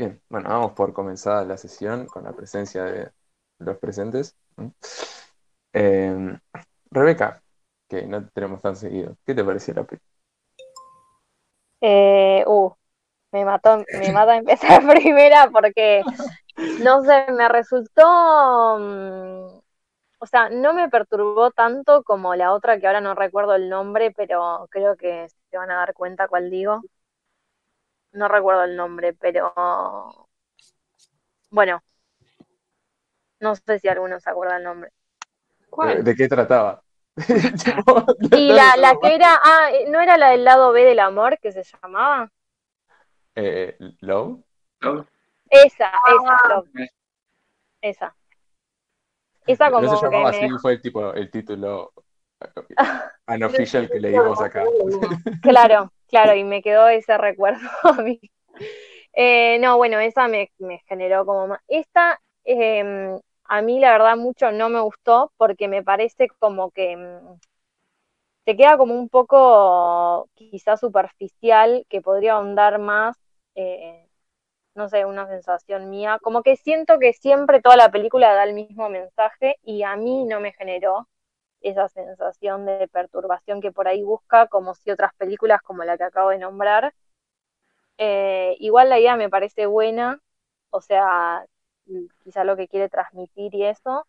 Bien, bueno, vamos por comenzar la sesión con la presencia de los presentes. Eh, Rebeca, que no tenemos tan seguido, ¿qué te pareció la película? Eh, uh, me mató, me mata empezar primera porque, no sé, me resultó, mm, o sea, no me perturbó tanto como la otra que ahora no recuerdo el nombre, pero creo que se van a dar cuenta cuál digo no recuerdo el nombre, pero bueno, no sé si alguno se acuerda el nombre. ¿Cuál? ¿De qué trataba? y la, la, que era, ah, ¿no era la del lado B del amor que se llamaba? Eh, ¿Love? Esa, esa, ah. Love. Esa. Esa como no se llamaba que así, fue el, tipo, el título unofficial que leímos acá. Claro, claro, y me quedó ese recuerdo a mí. Eh, no, bueno, esa me, generó como más. Esta, em, a mí la verdad mucho no me gustó porque me parece como que mm, te queda como un poco quizás superficial, que podría ahondar más, eh, no sé, una sensación mía, como que siento que siempre toda la película da el mismo mensaje y a mí no me generó esa sensación de perturbación que por ahí busca, como si otras películas como la que acabo de nombrar. Eh, igual la idea me parece buena, o sea, quizá lo que quiere transmitir y eso,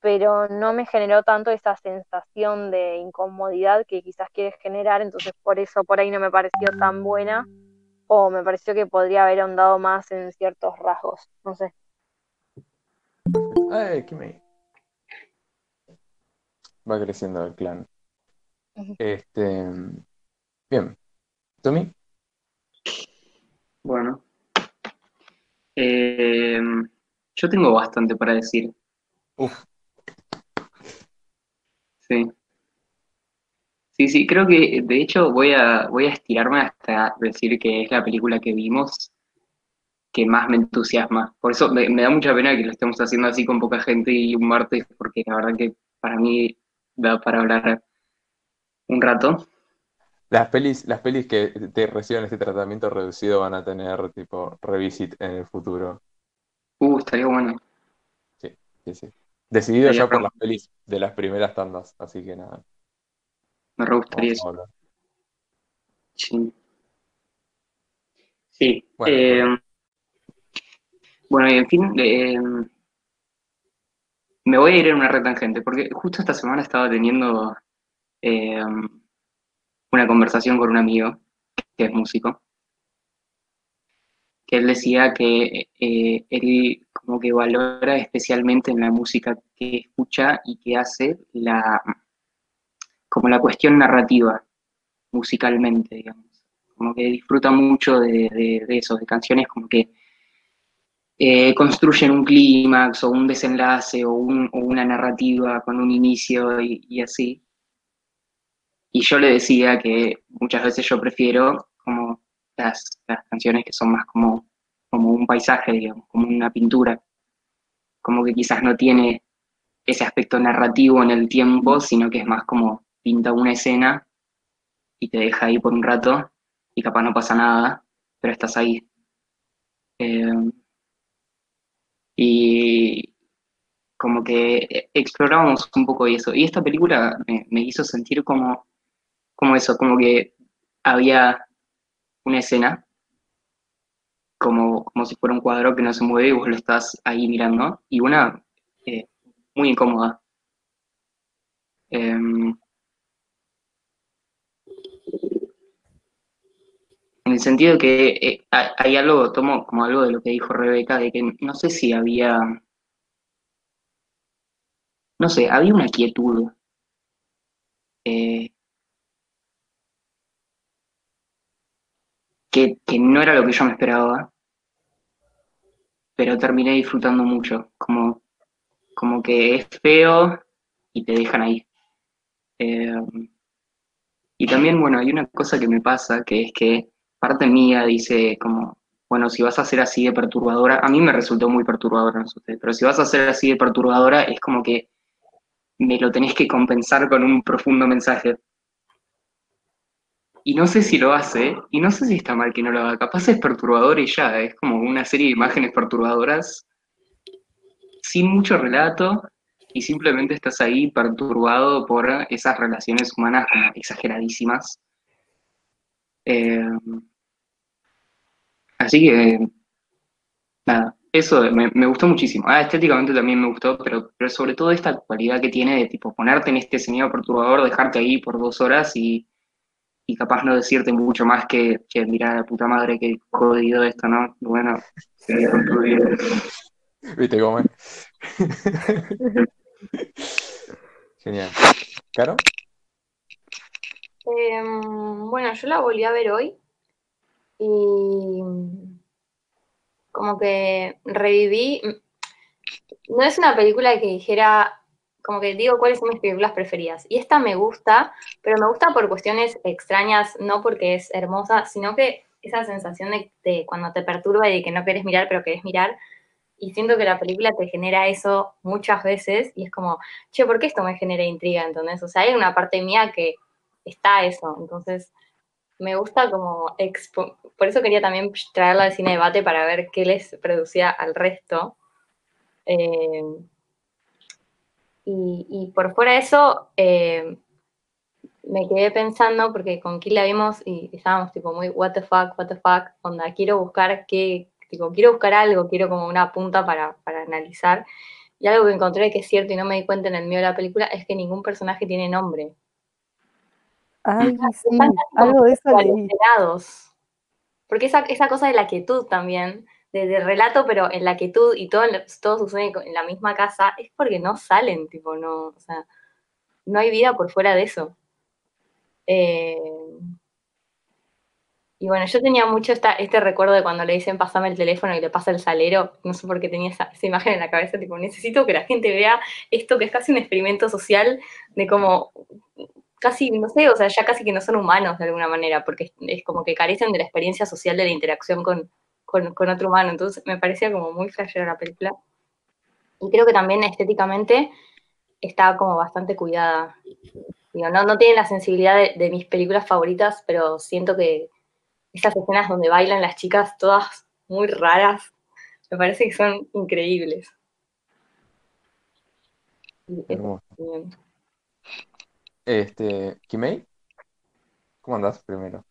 pero no me generó tanto esa sensación de incomodidad que quizás quiere generar, entonces por eso por ahí no me pareció tan buena, o me pareció que podría haber ahondado más en ciertos rasgos, no sé. Ay, qué me va creciendo el clan. Este, bien. ¿Tommy? Bueno. Eh, yo tengo bastante para decir. Uf. Sí. Sí, sí, creo que de hecho voy a, voy a estirarme hasta decir que es la película que vimos que más me entusiasma. Por eso me, me da mucha pena que lo estemos haciendo así con poca gente y un martes, porque la verdad que para mí para hablar un rato. Las pelis, las pelis que te reciban este tratamiento reducido van a tener tipo revisit en el futuro. Uh, estaría bueno. Sí, sí, sí. Decidido ya por las pelis de las primeras tandas, así que nada. Me re gustaría eso. Sí. Sí. Bueno, eh, bueno, y en fin, eh, me voy a ir en una retangente, porque justo esta semana estaba teniendo eh, una conversación con un amigo que es músico, que él decía que eh, él como que valora especialmente en la música que escucha y que hace la como la cuestión narrativa musicalmente, digamos. Como que disfruta mucho de, de, de eso, de canciones como que eh, construyen un clímax o un desenlace o, una narrativa con un inicio y, así. Y yo le decía que muchas veces yo prefiero como las, canciones que son más como, como un paisaje, digamos, como una pintura, como que quizás no tiene ese aspecto narrativo en el tiempo, sino que es más como pinta una escena y te deja ahí por un rato y capaz no pasa nada, pero estás ahí. Eh, y como que exploramos un poco eso. Y esta película me, hizo sentir como, como eso, como que había una escena, como, como si fuera un cuadro que no se mueve y vos lo estás ahí mirando, y una eh, muy incómoda. Em, en el sentido que eh, hay algo, tomo como algo de lo que dijo Rebeca, de que no sé si había, no sé, había una quietud. Eh, que, no era lo que yo me esperaba, pero terminé disfrutando mucho, como, como que es feo y te dejan ahí. Eh, y también, bueno, hay una cosa que me pasa, que es que parte mía dice como, bueno, si vas a ser así de perturbadora, a mí me resultó muy perturbadora, no sé pero si vas a ser así de perturbadora es como que me lo tenés que compensar con un profundo mensaje. y no sé si lo hace, y no sé si está mal que no lo haga. Capaz es perturbador y ya, es como una serie de imágenes perturbadoras sin mucho relato y simplemente estás ahí perturbado por esas relaciones humanas exageradísimas. Eh, así que, nada, eso me, gustó muchísimo. Ah, estéticamente también me gustó, pero, pero sobre todo esta cualidad que tiene de tipo ponerte en este sonido perturbador, dejarte ahí por dos horas y, y capaz no decirte mucho más que, che, mira la puta madre que jodido esto, ¿no? Bueno, Viste cómo Genial. ¿Caro? Em, bueno, yo la volví a ver hoy y como que reviví. No es una película que dijera, como que digo cuáles son mis películas preferidas. Y esta me gusta, pero me gusta por cuestiones extrañas, no porque es hermosa, sino que esa sensación de, de cuando te perturba y de que no querés mirar, pero querés mirar, y siento que la película te genera eso muchas veces y es como, che, ¿por qué esto me genera intriga? Entonces, o sea, hay una parte mía que está eso, entonces me gusta como, por eso quería también traerla al cine debate para ver qué les producía al resto. Eh, y, por fuera de eso, eh, me quedé pensando, porque con Kill la vimos y estábamos tipo muy, what the fuck, what the fuck, onda, quiero buscar qué, quiero buscar algo, quiero como una punta para, analizar. Y algo que encontré que es cierto y no me di cuenta en el medio de la película es que ningún personaje tiene nombre. Ay, sí, algo de eso leí. Porque esa, esa cosa de la quietud también, de, relato, pero en la quietud y todo, todo sucede en la misma casa, es porque no salen, tipo, no, o sea, no hay vida por fuera de eso. Eh, y bueno, yo tenía mucho esta, este recuerdo de cuando le dicen pasame el teléfono y le pasa el salero, no sé por qué tenía esa, imagen en la cabeza, tipo, necesito que la gente vea esto que es casi un experimento social de como, casi, no sé, o sea, ya casi que no son humanos de alguna manera, porque es, como que carecen de la experiencia social de la interacción con, otro humano, entonces me parecía como muy flashera la película. Y creo que también estéticamente está como bastante cuidada. Digo, no, no tiene la sensibilidad de mis películas favoritas, pero siento que esas escenas donde bailan las chicas todas muy raras, me parece que son increíbles. Este, Kimei, ¿cómo andás primero?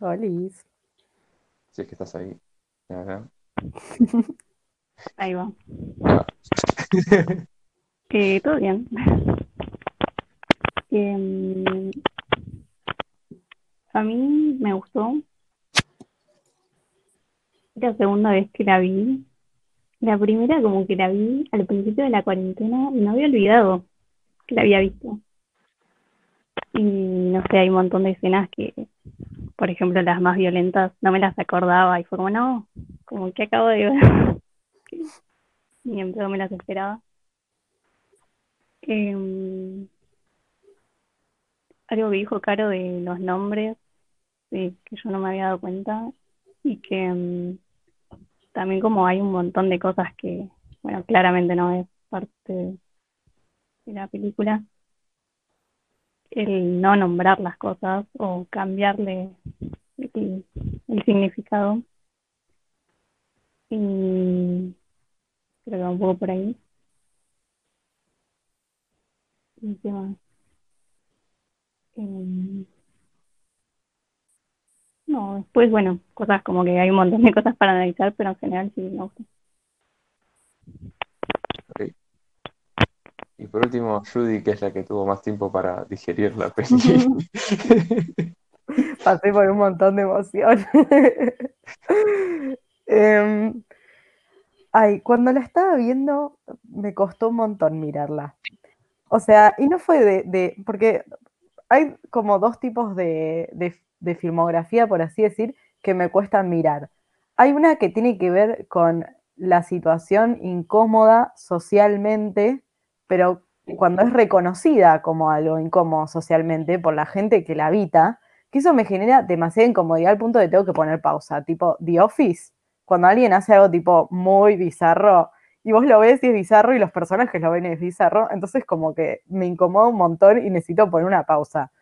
Hola. Si es que estás ahí. Ahí va. todo bien. Em, a mí me gustó. La segunda vez que la vi. La primera como que la vi al principio de la cuarentena y no había olvidado que la había visto. Y no sé, hay un montón de escenas que, por ejemplo, las más violentas, no me las acordaba y fue como, no, como que acabo de ver. Ni en me las esperaba. Em, algo que dijo Caro de los nombres, que yo no me había dado cuenta y que mm, también como hay un montón de cosas que, bueno, claramente no es parte de, la película, el no nombrar las cosas o cambiarle el, significado. Y creo que un poco por ahí. ¿Y qué? Em, no, después, bueno, cosas como que hay un montón de cosas para analizar, pero en general sí me gusta. Y por último, Judy, que es la que tuvo más tiempo para digerir la película. Pasé por un montón de emoción. Em, ay, cuando la estaba viendo, me costó un montón mirarla. O sea, y no fue de, de porque hay como dos tipos de, de de filmografía, por así decir, que me cuesta mirar. Hay una que tiene que ver con la situación incómoda socialmente, pero cuando es reconocida como algo incómodo socialmente por la gente que la habita, que eso me genera demasiada incomodidad al punto de tengo que poner pausa, tipo The Office, cuando alguien hace algo tipo muy bizarro y vos lo ves y es bizarro y los personajes lo ven y es bizarro, entonces como que me incomoda un montón y necesito poner una pausa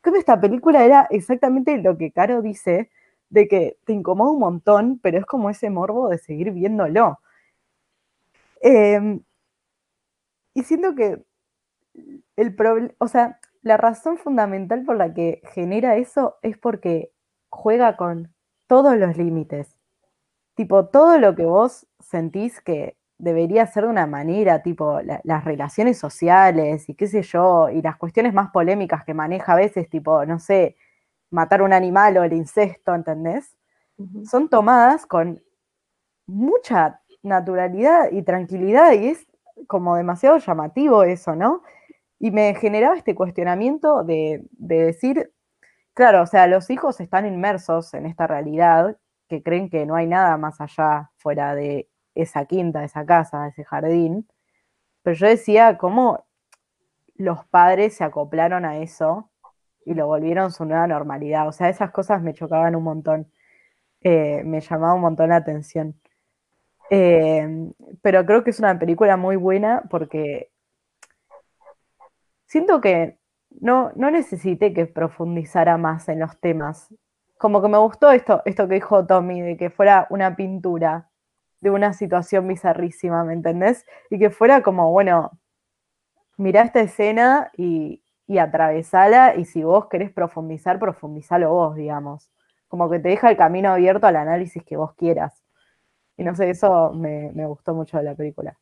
cambio, esta película era exactamente lo que Caro dice, de que te incomoda un montón, pero es como ese morbo de seguir viéndolo. Em, y siento que el problema, o sea, la razón fundamental por la que genera eso es porque juega con todos los límites. Tipo, todo lo que vos sentís que debería ser de una manera, tipo las relaciones sociales y qué sé yo, y las cuestiones más polémicas que maneja a veces, tipo, no sé, matar un animal o el incesto, ¿entendés? Son tomadas con mucha naturalidad y tranquilidad y es como demasiado llamativo eso, ¿no? Y me generaba este cuestionamiento de, de decir, claro, o sea, los hijos están inmersos en esta realidad que creen que no hay nada más allá fuera de esa quinta, esa casa, ese jardín. Pero yo decía cómo los padres se acoplaron a eso y lo volvieron su nueva normalidad. O sea, esas cosas me chocaban un montón. Eh, me llamaba un montón la atención. Eh, pero creo que es una película muy buena porque siento que no, no necesité que profundizara más en los temas. Como que me gustó esto, esto que dijo Tommy, de que fuera una pintura de una situación bizarrísima, ¿me entendés? Y que fuera como, bueno, mirá esta escena y, y atravesala, y si vos querés profundizar, profundizalo vos, digamos. Como que te deja el camino abierto al análisis que vos quieras. Y no sé, eso me, me gustó mucho de la película.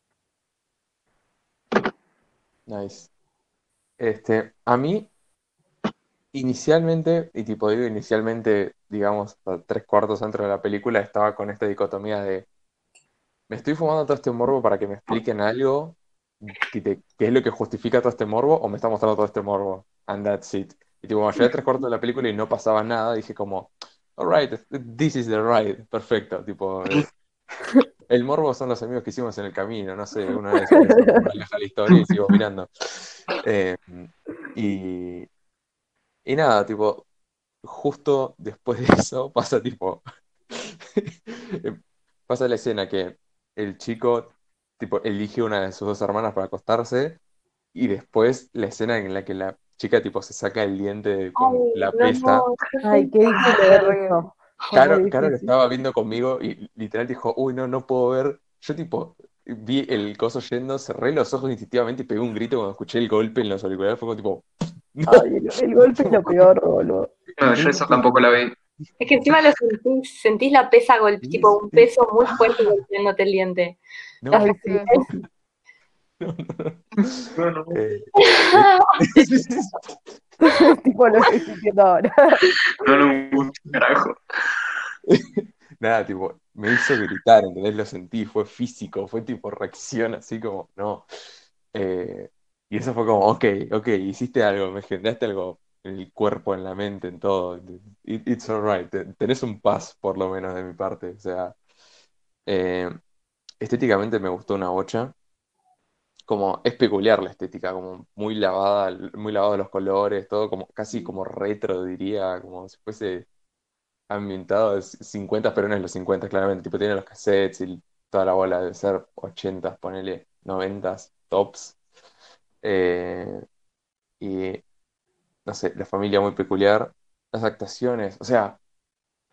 Nice. Este, a mí, inicialmente, y tipo digo inicialmente, digamos, tres cuartos dentro de la película, estaba con esta dicotomía de me estoy fumando todo este morbo para que me expliquen algo que, es lo que justifica todo este morbo o me está mostrando todo este morbo. And that's it. Y tipo, cuando llegué a tres cuartos de la película y no pasaba nada, dije como, alright, this is the ride, perfecto. Tipo, el morbo son los amigos que hicimos en el camino, no sé, una vez la historia y sigo mirando. Eh, y, y nada, tipo, justo después de eso pasa tipo, pasa la escena que el chico tipo elige una de sus dos hermanas para acostarse y después la escena en la que la chica tipo se saca el diente con la pesta. Ay, qué difícil Caro, Caro lo estaba viendo conmigo y literal dijo, uy, no, no puedo ver. Yo tipo vi el coso yendo, cerré los ojos instintivamente y pegué un grito cuando escuché el golpe en los auriculares. Fue como tipo... Ay, el, golpe es lo peor, boludo. No, yo eso tampoco la vi. Es que encima lo sentís, sentís la pesa, golpe, tipo un peso muy fuerte golpeándote el diente. No, Ay, sí. no, no. Eh, tipo lo estoy sintiendo ahora. No, no, carajo. Nada, tipo, me hizo gritar, ¿entendés? Lo sentí, fue físico, fue tipo reacción así como, no. Eh, y eso fue como, ok, ok, hiciste algo, me generaste algo en el cuerpo, en la mente, en todo. It- it's alright, te- tenés un paz por lo menos de mi parte. O sea, eh, estéticamente me gustó una bocha. Como es peculiar la estética, como muy lavada, muy lavado los colores, todo como casi como retro, diría, como si fuese ambientado de 50, pero no es los 50, claramente. Tipo, tiene los cassettes y toda la bola de ser 80, ponele 90, tops. Eh, y no sé, la familia muy peculiar, las actuaciones, o sea,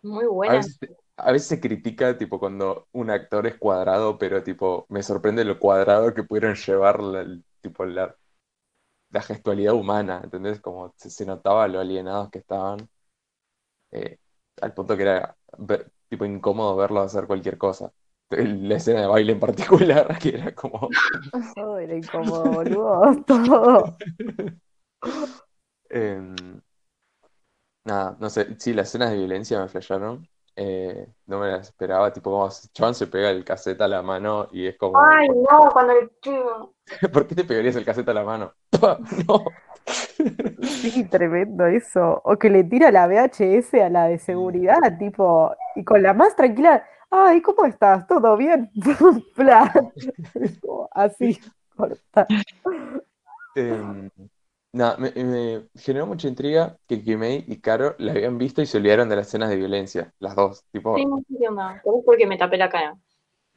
Muy a buena. veces, a veces se critica tipo cuando un actor es cuadrado, pero tipo, me sorprende lo cuadrado que pudieron llevar la, el- tipo, la, la gestualidad humana, ¿entendés? Como se, se notaba lo alienados que estaban, eh, al punto que era ver- tipo incómodo verlos hacer cualquier cosa. La escena de baile en particular, que era como... Todo era incómodo, boludo. Todo. Em, nada, no sé, sí, las escenas de violencia me flasharon. Eh, no me las esperaba, tipo como Chabón se pega el cassette a la mano y es como, Ay, no, cuando el chico. ¿por qué te pegarías el cassette a la mano? Pa, No. Sí, tremendo eso. O que le tira la VHS a la de seguridad, tipo, y con la más tranquila, ay, ¿cómo estás? ¿Todo bien? Así, corta. Em, nada, me, me generó mucha intriga que Kimei y Caro la habían visto y se olvidaron de las escenas de violencia, las dos, tipo, Sí, no onda. Pero es porque me tapé la cara.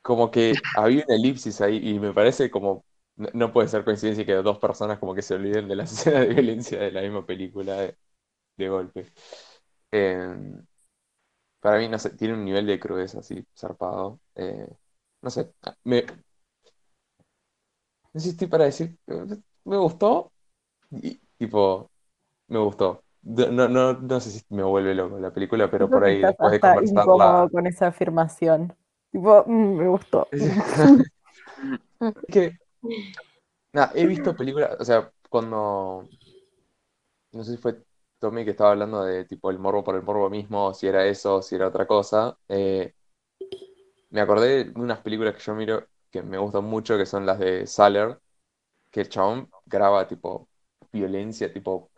como que había una elipsis ahí y me parece como, no, no puede ser coincidencia que dos personas como que se olviden de las escenas de violencia de la misma película. eh. de golpe. Eh, para mí, no sé, tiene un nivel de crudeza así, zarpado. Eh, no sé, me, no sé si estoy para decir, me gustó, y tipo, me gustó. No, no, no, sé si me vuelve loco la película, pero por ahí después de conversarla. con esa afirmación. Tipo, "Mm, me gustó. Que, he visto películas, o sea, cuando, no sé si fue Tommy que estaba hablando de tipo el morbo por el morbo mismo, si era eso, si era otra cosa, eh, me acordé de unas películas que yo miro que me gustan mucho, que son las de Saller, que el chabón graba tipo violencia, tipo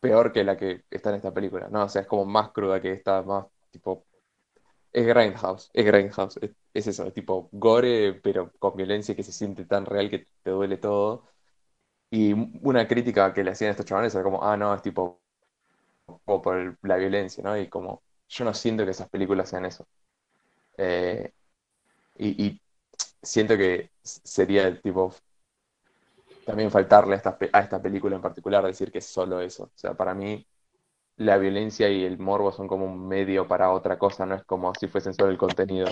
peor que la que está en esta película, ¿no? O sea, es como más cruda que esta, más tipo... Es Grindhouse, es Grindhouse, es, es eso, es tipo gore, pero con violencia que se siente tan real que te duele todo. Y una crítica que le hacían a estos chavales era como, ah, no, es tipo como por la violencia, ¿no? Y como, yo no siento que esas películas sean eso. Eh, y, y siento que sería tipo también faltarle a esta, a esta película en particular decir que es solo eso. O sea, para mí la violencia y el morbo son como un medio para otra cosa, no es como si fuesen solo el contenido.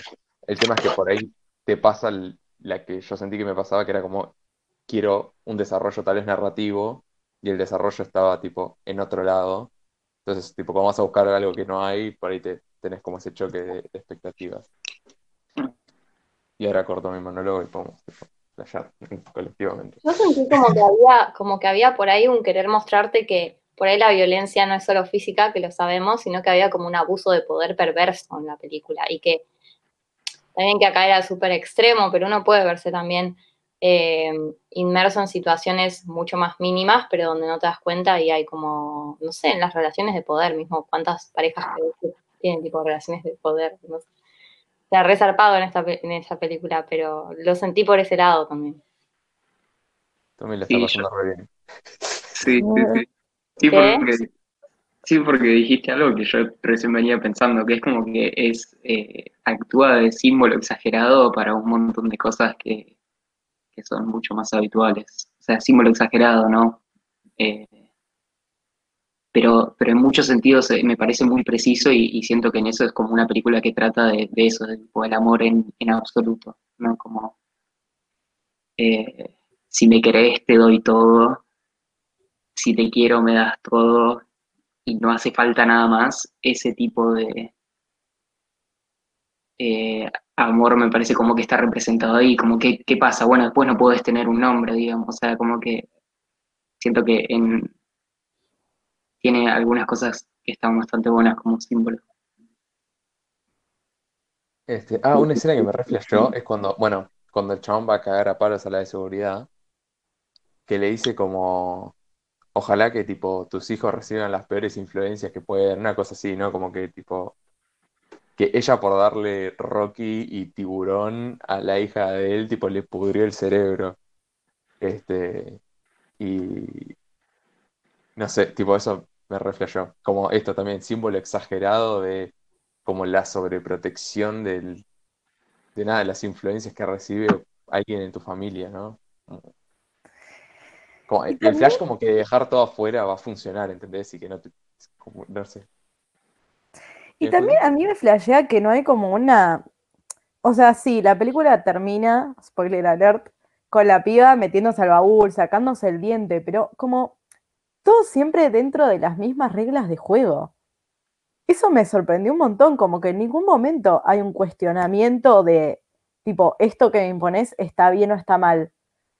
El tema es que por ahí te pasa la que yo sentí que me pasaba, que era como, quiero un desarrollo tal vez narrativo, y el desarrollo estaba tipo en otro lado. Entonces, tipo, cuando vas a buscar algo que no hay, por ahí te tenés como ese choque de, expectativas. Y ahora corto mi monólogo y tipo, colectivamente. Yo sentí como que había, como que había por ahí un querer mostrarte que por ahí la violencia no es solo física, que lo sabemos, sino que había como un abuso de poder perverso en la película. Y que también que acá era súper extremo, pero uno puede verse también eh, inmerso en situaciones mucho más mínimas, pero donde no te das cuenta y hay como, no sé, en las relaciones de poder mismo, cuántas parejas tienen tipo relaciones de poder. No sé. O sea, resarpado en, esta, en esa película, pero lo sentí por ese lado también. Tommy le está Sí, pasando re bien. Sí, sí, sí. Sí, ¿Qué? porque, sí, porque dijiste algo que yo recién venía pensando, que es como que es eh, actúa de símbolo exagerado para un montón de cosas que, que son mucho más habituales. O sea, símbolo exagerado, ¿no? Eh, pero, pero en muchos sentidos eh, me parece muy preciso y, siento que en eso es como una película que trata de, de eso, de tipo, el amor en, en absoluto, ¿no? Como, eh, si me querés te doy todo, si te quiero me das todo y no hace falta nada más, ese tipo de eh, amor me parece como que está representado ahí, como que, ¿qué pasa? Bueno, después no puedes tener un nombre, digamos, o sea, como que siento que en, tiene algunas cosas que están bastante buenas como símbolo. Este, ah, una escena que me reflejó es cuando, bueno, cuando el chabón va a cagar a palos a la de seguridad, que le dice como, ojalá que tipo tus hijos reciban las peores influencias que pueden, una cosa así, ¿no? Como que tipo, que ella por darle Rocky y Tiburón a la hija de él, tipo, le pudrió el cerebro. Este, y no sé, tipo, eso me reflejó. Como esto también, símbolo exagerado de como la sobreprotección del, de nada, de las influencias que recibe alguien en tu familia, ¿no? Como, el también- flash como que dejar todo afuera va a funcionar, ¿entendés? Y que no te, como, no sé. Y ¿Qué, también a mí me flashea que no hay como una. O sea, sí, la película termina, spoiler alert, con la piba metiéndose al baúl, sacándose el diente, pero como todo siempre dentro de las mismas reglas de juego. Eso me sorprendió un montón, como que en ningún momento hay un cuestionamiento de tipo, esto que me impones está bien o está mal.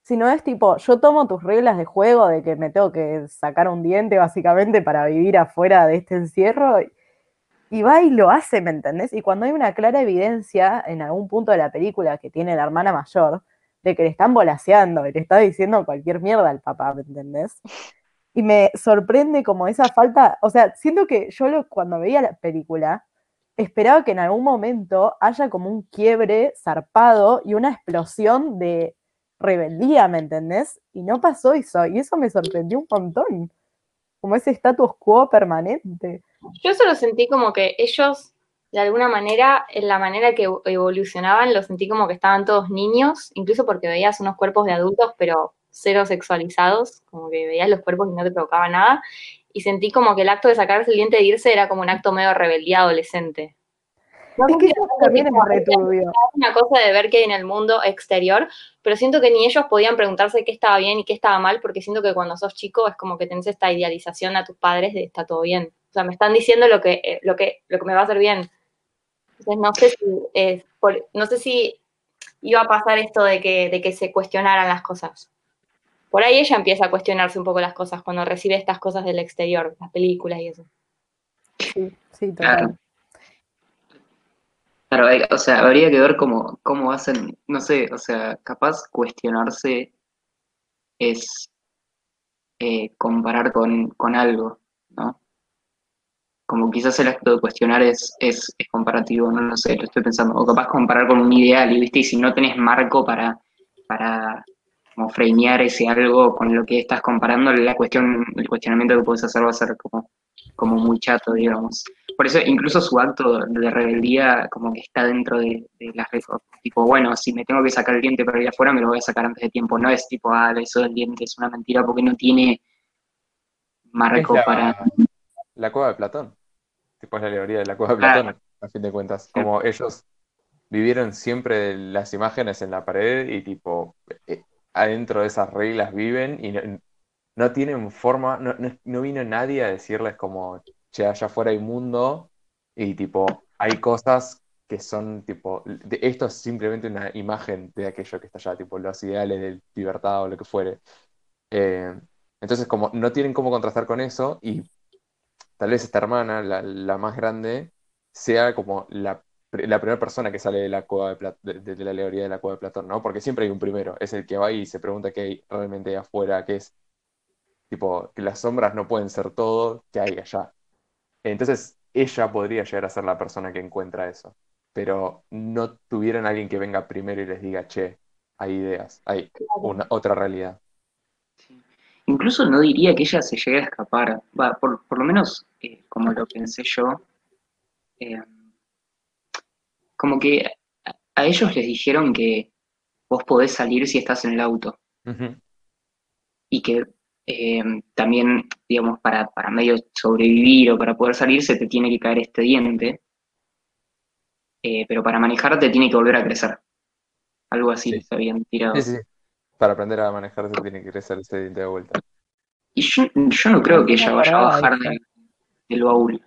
Sino es tipo, yo tomo tus reglas de juego de que me tengo que sacar un diente básicamente para vivir afuera de este encierro y, y va y lo hace, ¿me entendés? Y cuando hay una clara evidencia en algún punto de la película que tiene la hermana mayor de que le están volaseando y le está diciendo cualquier mierda al papá, ¿me entendés? Y me sorprende como esa falta, o sea, siento que yo cuando veía la película esperaba que en algún momento haya como un quiebre zarpado y una explosión de rebeldía, ¿me entendés? Y no pasó eso, y eso me sorprendió un montón, como ese status quo permanente. Yo solo sentí como que ellos, de alguna manera, en la manera que evolucionaban, lo sentí como que estaban todos niños, incluso porque veías unos cuerpos de adultos, pero cero sexualizados, como que veías los cuerpos y no te provocaba nada. y sentí como que el acto de sacarse el diente de irse era como un acto medio rebeldía adolescente. No Es que eso es también una cosa de ver hay en el mundo exterior, pero siento que ni ellos podían preguntarse qué estaba bien y qué estaba mal, porque siento que cuando sos chico es como que tenés esta idealización a tus padres de está todo bien. O sea, me están diciendo lo que, eh, lo que, lo que me va a hacer bien. Entonces no sé si, eh, por- no sé si iba a pasar esto de que, de que se cuestionaran las cosas. Por ahí ella empieza a cuestionarse un poco las cosas cuando recibe estas cosas del exterior, las películas y eso. Sí, sí, Claro. total. Claro, hay- o sea, habría que ver cómo, cómo hacen, no sé, o sea, capaz cuestionarse es eh, comparar con, con algo, ¿no? Como quizás el acto de cuestionar es, es, es comparativo, no lo sé, lo estoy pensando, o capaz comparar con un ideal, y viste, y si no tenés marco para, para como framear ese algo con lo que estás comparando, la cuestión, el cuestionamiento que puedes hacer va a ser como, como muy chato, digamos. Por eso incluso su acto de rebeldía como que está dentro de, de las tipo, bueno, si me tengo que sacar el diente para ir afuera, me lo voy a sacar antes de tiempo, no es tipo, ah, eso del diente es una mentira porque no tiene marco la, para... la cueva de Platón. Tipo, es la alegoría de la cueva de. Platón, a fin de cuentas. Como ellos vivieron siempre las imágenes en la pared y tipo, eh, adentro de esas reglas viven y no, no tienen forma, no, no, no vino nadie a decirles como, che, allá afuera hay mundo y tipo, hay cosas que son tipo, de- esto es simplemente una imagen de aquello que está allá, tipo los ideales de libertad o lo que fuere. Eh, entonces, como no tienen cómo contrastar con eso y tal vez esta hermana, la, la más grande, sea como la, la primera persona que sale de la cueva de, de, de la alegoría de la cueva de Platón, ¿no? Porque siempre hay un primero, es el que va y se pregunta qué hay realmente afuera, qué es, tipo, que las sombras no pueden ser todo que hay allá. Entonces, ella podría llegar a ser la persona que encuentra eso, pero no tuvieron alguien que venga primero y les diga, che, hay ideas, hay una, otra realidad. Incluso no diría que ella se llegue a escapar, va, por, por lo menos eh, como lo pensé yo, eh, como que a, ellos les dijeron que vos podés salir si estás en el auto y que eh, también, digamos, para, para medio sobrevivir o para poder salir se te tiene que caer este diente, eh, pero para manejar te tiene que volver a crecer. Algo así Sí. les habían tirado. Sí, sí. Para aprender a manejar se tiene que crecer ese diente de vuelta. Y yo, yo no creo que ella vaya a bajar del baúl,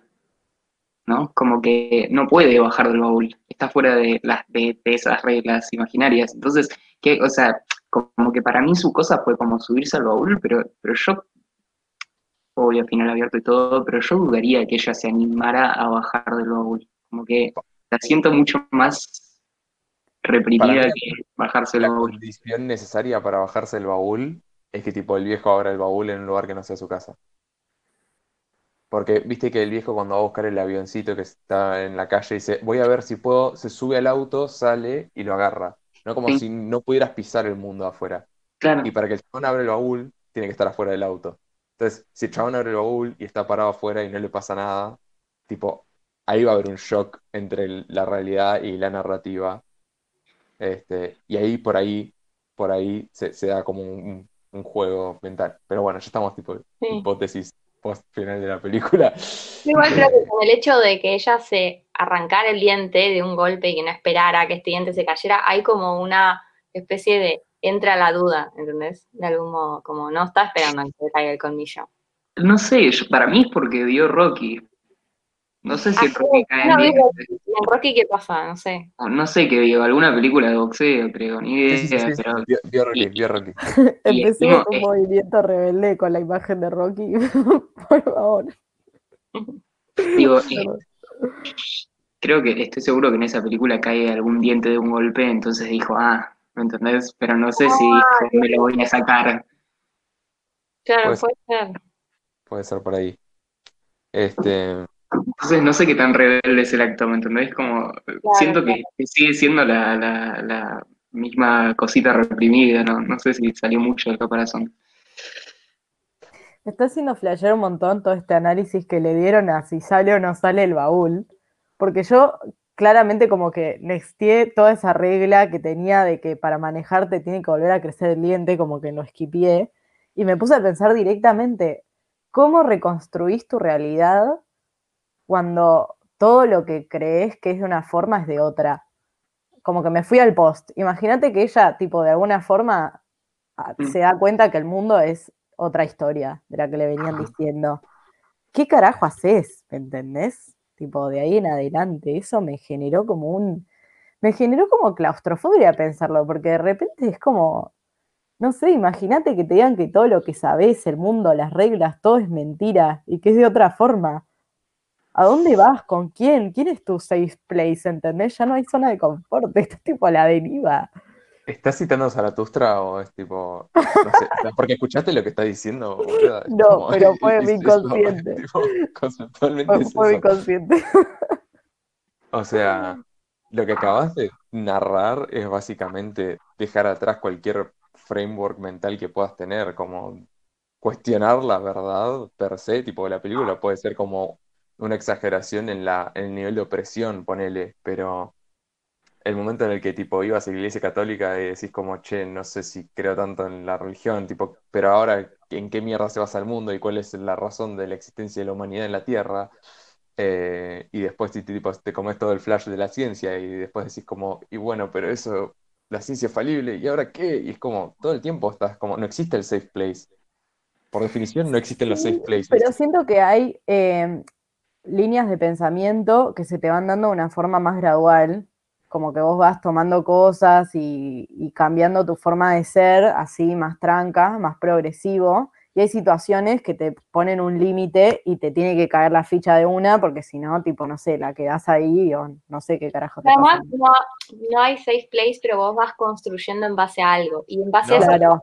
¿no? Como que no puede bajar del baúl, está fuera de, las, de, de esas reglas imaginarias. Entonces, que, o sea, como que para mí su cosa fue como subirse al baúl, pero, pero yo, obvio, final abierto y todo, pero yo dudaría que ella se animara a bajar del baúl. Como que la siento mucho más reprimida que bajarse del La baúl. condición necesaria para bajarse el baúl es que tipo el viejo abra el baúl en un lugar que no sea su casa. Porque viste que el viejo cuando va a buscar el avioncito que está en la calle dice, voy a ver si puedo, se sube al auto, sale y lo agarra. No como Sí. si no pudieras pisar el mundo afuera. Claro, Y para que el chabón abra el baúl, tiene que estar afuera del auto. Entonces, si el chabón abre el baúl y está parado afuera y no le pasa nada, tipo, ahí va a haber un shock entre el- la realidad y la narrativa. Este, y ahí por ahí, por ahí se, se da como un, un juego mental. Pero bueno, ya estamos tipo Sí. hipótesis post final de la película. Igual creo que con el hecho de que ella se arrancara el diente de un golpe y que no esperara que este diente se cayera, hay como una especie de entra la duda, ¿entendés? De algún modo, como no está esperando a que se caiga el colmillo. no sé, yo- para mí es porque vio Rocky. No sé si Ah, Rocky cae en no, digo, dientes. ¿Y en Rocky qué pasa? No sé. No sé qué vio, alguna película de boxeo, creo, ni idea, Sí, sí, sí, sí, pero Vio, vio Rocky, vio Rocky. Empecemos encima, un eh, movimiento rebelde con la imagen de Rocky, por favor. digo, eh, creo que estoy seguro que en esa película cae algún diente de un golpe, entonces dijo, ah, ¿me entendés? Pero no sé si dijo, me lo voy a sacar. Claro, Pues- puede ser. Puede ser por ahí. Este, Entonces no sé qué tan rebelde es el acto, ¿me entendés? Como, siento que sigue siendo la, la, la misma cosita reprimida, ¿no? No sé si salió mucho del caparazón. Me está haciendo flashear un montón todo este análisis que le dieron a si sale o no sale el baúl, porque yo claramente como que nexteé toda esa regla que tenía de que para manejarte tiene que volver a crecer el diente, como que lo esquipié, y me puse a pensar directamente, ¿cómo reconstruís tu realidad cuando todo lo que crees que es de una forma es de otra? Como que me fui al post. Imagínate que ella, tipo, de alguna forma ah, Mm. se da cuenta que el mundo es otra historia de la que le venían diciendo. ¿Qué carajo haces? ¿Me entendés? Tipo, de ahí en adelante. Eso me generó como un. Me generó como claustrofobia pensarlo, porque de repente es como. No sé, imagínate que te digan que todo lo que sabes, el mundo, las reglas, todo es mentira y que es de otra forma. ¿A dónde vas? ¿Con quién? ¿Quién es tu safe place? ¿Entendés? Ya no hay zona de confort, estás tipo a la deriva. ¿Estás citando a Zaratustra o es tipo, no sé, porque escuchaste lo que está diciendo? boluda? No, como- pero fue es- mi eso, inconsciente. tipo, conceptualmente Fue, es fue mi eso. consciente. O sea, lo que acabas de narrar es básicamente dejar atrás cualquier framework mental que puedas tener, como cuestionar la verdad per se, tipo la película puede ser como una exageración en la, en el nivel de opresión, ponele, pero el momento en el que tipo ibas a la iglesia católica y decís como, che, no sé si creo tanto en la religión, tipo, pero ahora, ¿en qué mierda se basa el mundo y cuál es la razón de la existencia de la humanidad en la Tierra? Eh, y después ti- tipo, te comes todo el flash de la ciencia y después decís como, y bueno, pero eso, la ciencia es falible, ¿y ahora qué? Y es como, todo el tiempo estás como, no existe el safe place. Por definición no existen los safe places. Pero siento que hay eh, líneas de pensamiento que se te van dando de una forma más gradual, como que vos vas tomando cosas y, y cambiando tu forma de ser, así más tranca, más progresivo. Y hay situaciones que te ponen un límite y te tiene que caer la ficha de una, porque si no, tipo, no sé, la quedás ahí o no sé qué carajo te Además, pasa. no, no hay safe place, pero vos vas construyendo en base a algo. Y en base a eso Claro, vas.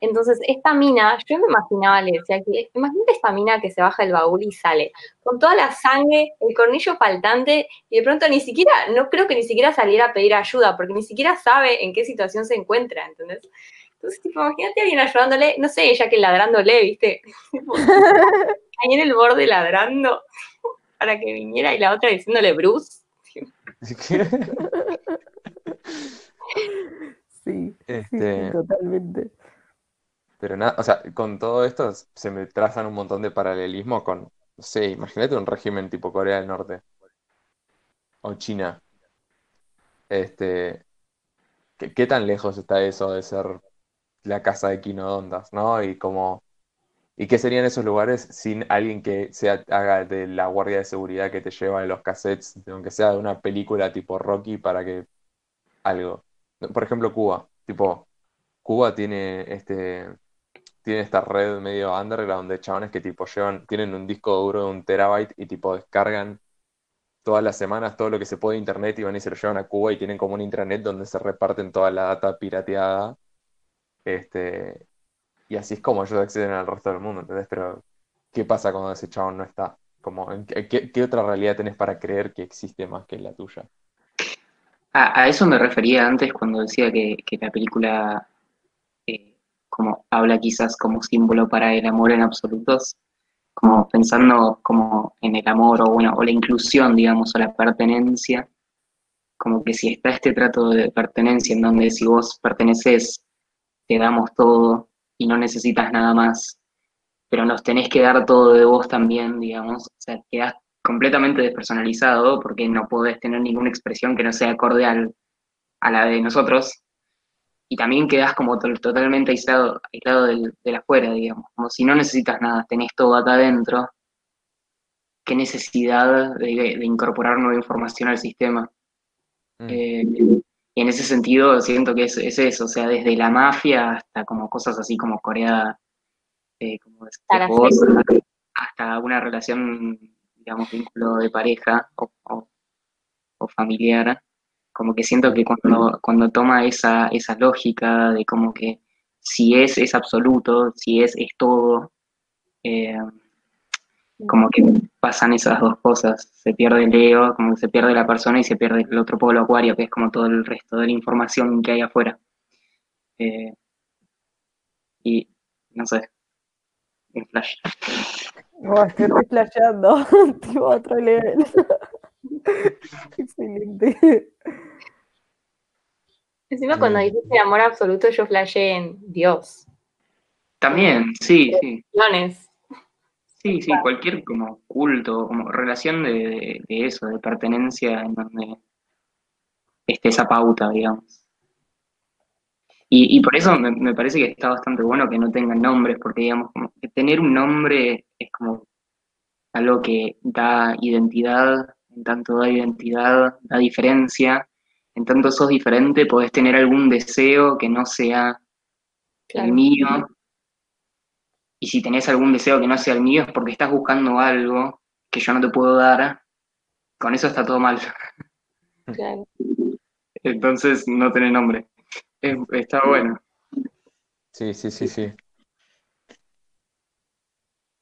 Entonces, esta mina, yo me imaginaba, le decía que, imagínate esta mina que se baja el baúl y sale, con toda la sangre, el cornillo faltante, y de pronto ni siquiera, no creo que ni siquiera saliera a pedir ayuda, porque ni siquiera sabe en qué situación se encuentra, ¿entendés? Entonces, tipo, imagínate a alguien ayudándole, no sé, ella que ladrándole, ¿viste? Ahí en el borde ladrando para que viniera y la otra diciéndole Bruce. sí, sí, sí, Este, totalmente. Pero nada, o sea, con todo esto se me trazan un montón de paralelismos con, no sé, imagínate un régimen tipo Corea del Norte o China. Este, ¿qué, tan lejos está eso de ser la casa de Quinodondas, ¿no? Y como, ¿y qué serían esos lugares sin alguien que sea, haga de la guardia de seguridad que te lleva los cassettes, aunque sea de una película tipo Rocky para que algo. Por ejemplo, Cuba, tipo, Cuba tiene este, tiene esta red medio underground de chabones que tipo llevan, tienen un disco duro de un terabyte y tipo descargan todas las semanas todo lo que se puede de internet y van y se lo llevan a Cuba y tienen como un intranet donde se reparten toda la data pirateada. Este, y así es como ellos acceden al resto del mundo, ¿entendés? Pero, ¿qué pasa cuando ese chabón no está? Como, ¿en qué, otra realidad tenés para creer que existe más que la tuya? A, eso me refería antes cuando decía que, la película como habla quizás como símbolo para el amor en absolutos, como pensando como en el amor o bueno, o la inclusión, digamos, o la pertenencia, como que si está este trato de pertenencia en donde si vos perteneces, te damos todo y no necesitas nada más, pero nos tenés que dar todo de vos también, digamos, o sea, quedás completamente despersonalizado porque no podés tener ninguna expresión que no sea acorde al- a la de nosotros, y también quedás como to- totalmente aislado, aislado del, del afuera, digamos, como si no necesitas nada, tenés todo acá adentro, qué necesidad de, de incorporar nueva información al sistema. Mm. Eh, y en ese sentido siento que es, es eso, o sea, desde la mafia hasta como cosas así como Corea, eh, como de Hasta una relación, digamos, vínculo de pareja o, o- o familiar, como que siento que cuando, cuando toma esa, esa lógica de como que si es, es absoluto, si es, es todo, eh, como que pasan esas dos cosas, se pierde el ego, como que se pierde la persona y se pierde el otro polo acuario, que es como todo el resto de la información que hay afuera. Eh, y no sé, en flash. Oh, estoy reflashando, tipo otro level. Excelente. Encima cuando dijiste amor absoluto yo flashé en Dios. También, sí, sí. Millones. Sí, sí, cualquier como culto, como relación de, de- de eso, de pertenencia en donde esté esa pauta, digamos. Y, y por eso me, me parece que está bastante bueno que no tengan nombres, porque digamos, como que tener un nombre es como algo que da identidad, en tanto da identidad, da diferencia, en tanto sos diferente, podés tener algún deseo que no sea el mío, y si tenés algún deseo que no sea el mío es porque estás buscando algo que yo no te puedo dar, con eso está todo mal. Claro. Entonces no tiene nombre. Es- está bueno. Sí, sí, sí, sí.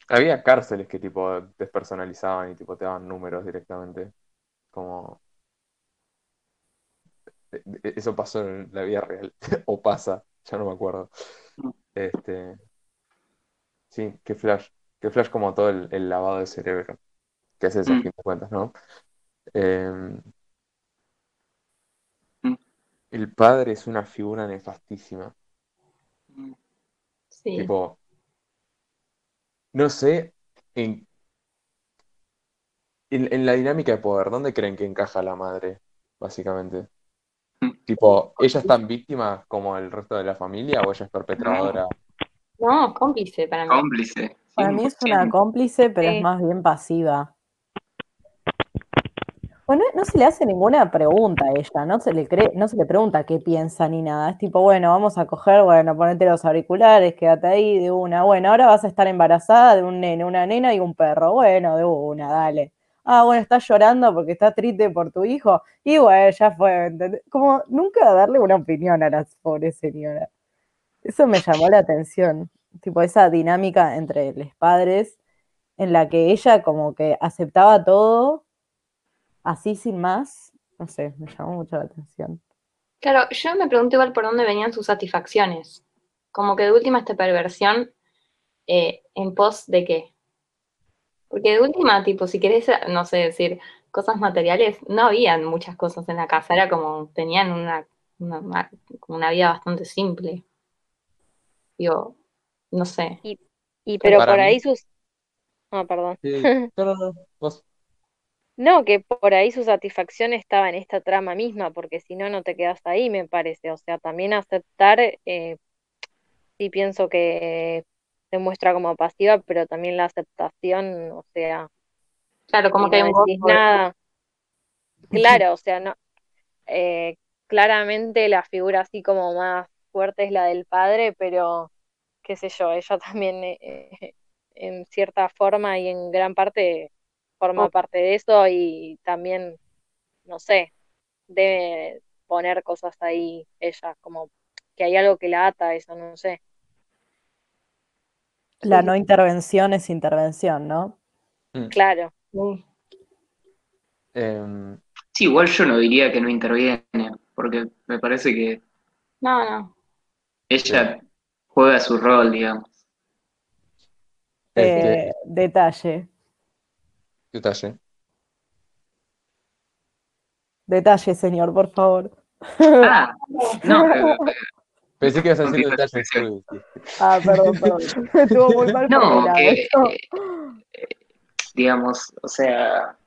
Había cárceles que tipo despersonalizaban y tipo te daban números directamente. Como eso pasó en la vida real. O pasa, ya no me acuerdo. Este. Sí, qué flash. Qué flash como todo el, el lavado de cerebro. Que es eso, a Mm. fin de cuentas, ¿no? Em, Mm. el padre es una figura nefastísima. Sí. Tipo, no sé en, en, en la dinámica de poder, ¿dónde creen que encaja la madre, básicamente? Tipo, ¿ella es tan víctima como el resto de la familia o ella es perpetradora? No, cómplice para mí. Cómplice. Para mí es una 100%. cómplice, pero Sí. es más bien pasiva. Bueno, no se le hace ninguna pregunta a ella, no se le cree, no se le pregunta qué piensa ni nada. Es tipo, bueno, vamos a coger, bueno, ponete los auriculares, quédate ahí de una. Bueno, ahora vas a estar embarazada de un nene, una nena y un perro. Bueno, de una, dale. Ah, bueno, estás llorando porque estás triste por tu hijo. Y bueno, ya fue. ¿entendés? Como nunca darle una opinión a la pobre señora. Eso me llamó la atención. Tipo, esa dinámica entre los padres en la que ella como que aceptaba todo así sin más. No sé, me llamó mucho la atención. Claro, yo me pregunto igual por dónde venían sus satisfacciones. Como que de última esta perversión, eh, ¿en pos de qué? Porque de última, tipo, si querés, no sé, decir cosas materiales, no habían muchas cosas en la casa, era como, tenían una, una, una- como una vida bastante simple. Digo, no sé. Y pero por ahí sus... Ah, perdón. Sí, no, no, no, vos. No, que por ahí su satisfacción estaba en esta trama misma, porque si no, no te quedas ahí, me parece. O sea, también aceptar, eh, sí pienso que se muestra como pasiva, pero también la aceptación, o sea, Claro, como que hay no un decís gozo de- nada. Claro, o sea, no, eh, claramente la figura así como más fuerte es la del padre, pero qué sé yo, ella también eh, eh, en cierta forma y en gran parte forma Oh. parte de eso y también, no sé, debe poner cosas ahí ella, como que hay algo que la ata eso, no sé. La no intervención es intervención, ¿no? Mm. Claro, Sí. Em, Sí, igual yo no diría que no interviene, porque me parece que No, no. ella juega su rol, digamos. este, Eh, detalle, detalle. detalle, señor, por favor. Ah, no, eh, Pensé que ibas a decir en serio. Ah, perdón, perdón. Estuvo muy mal no, que, eso. eh, digamos, o sea,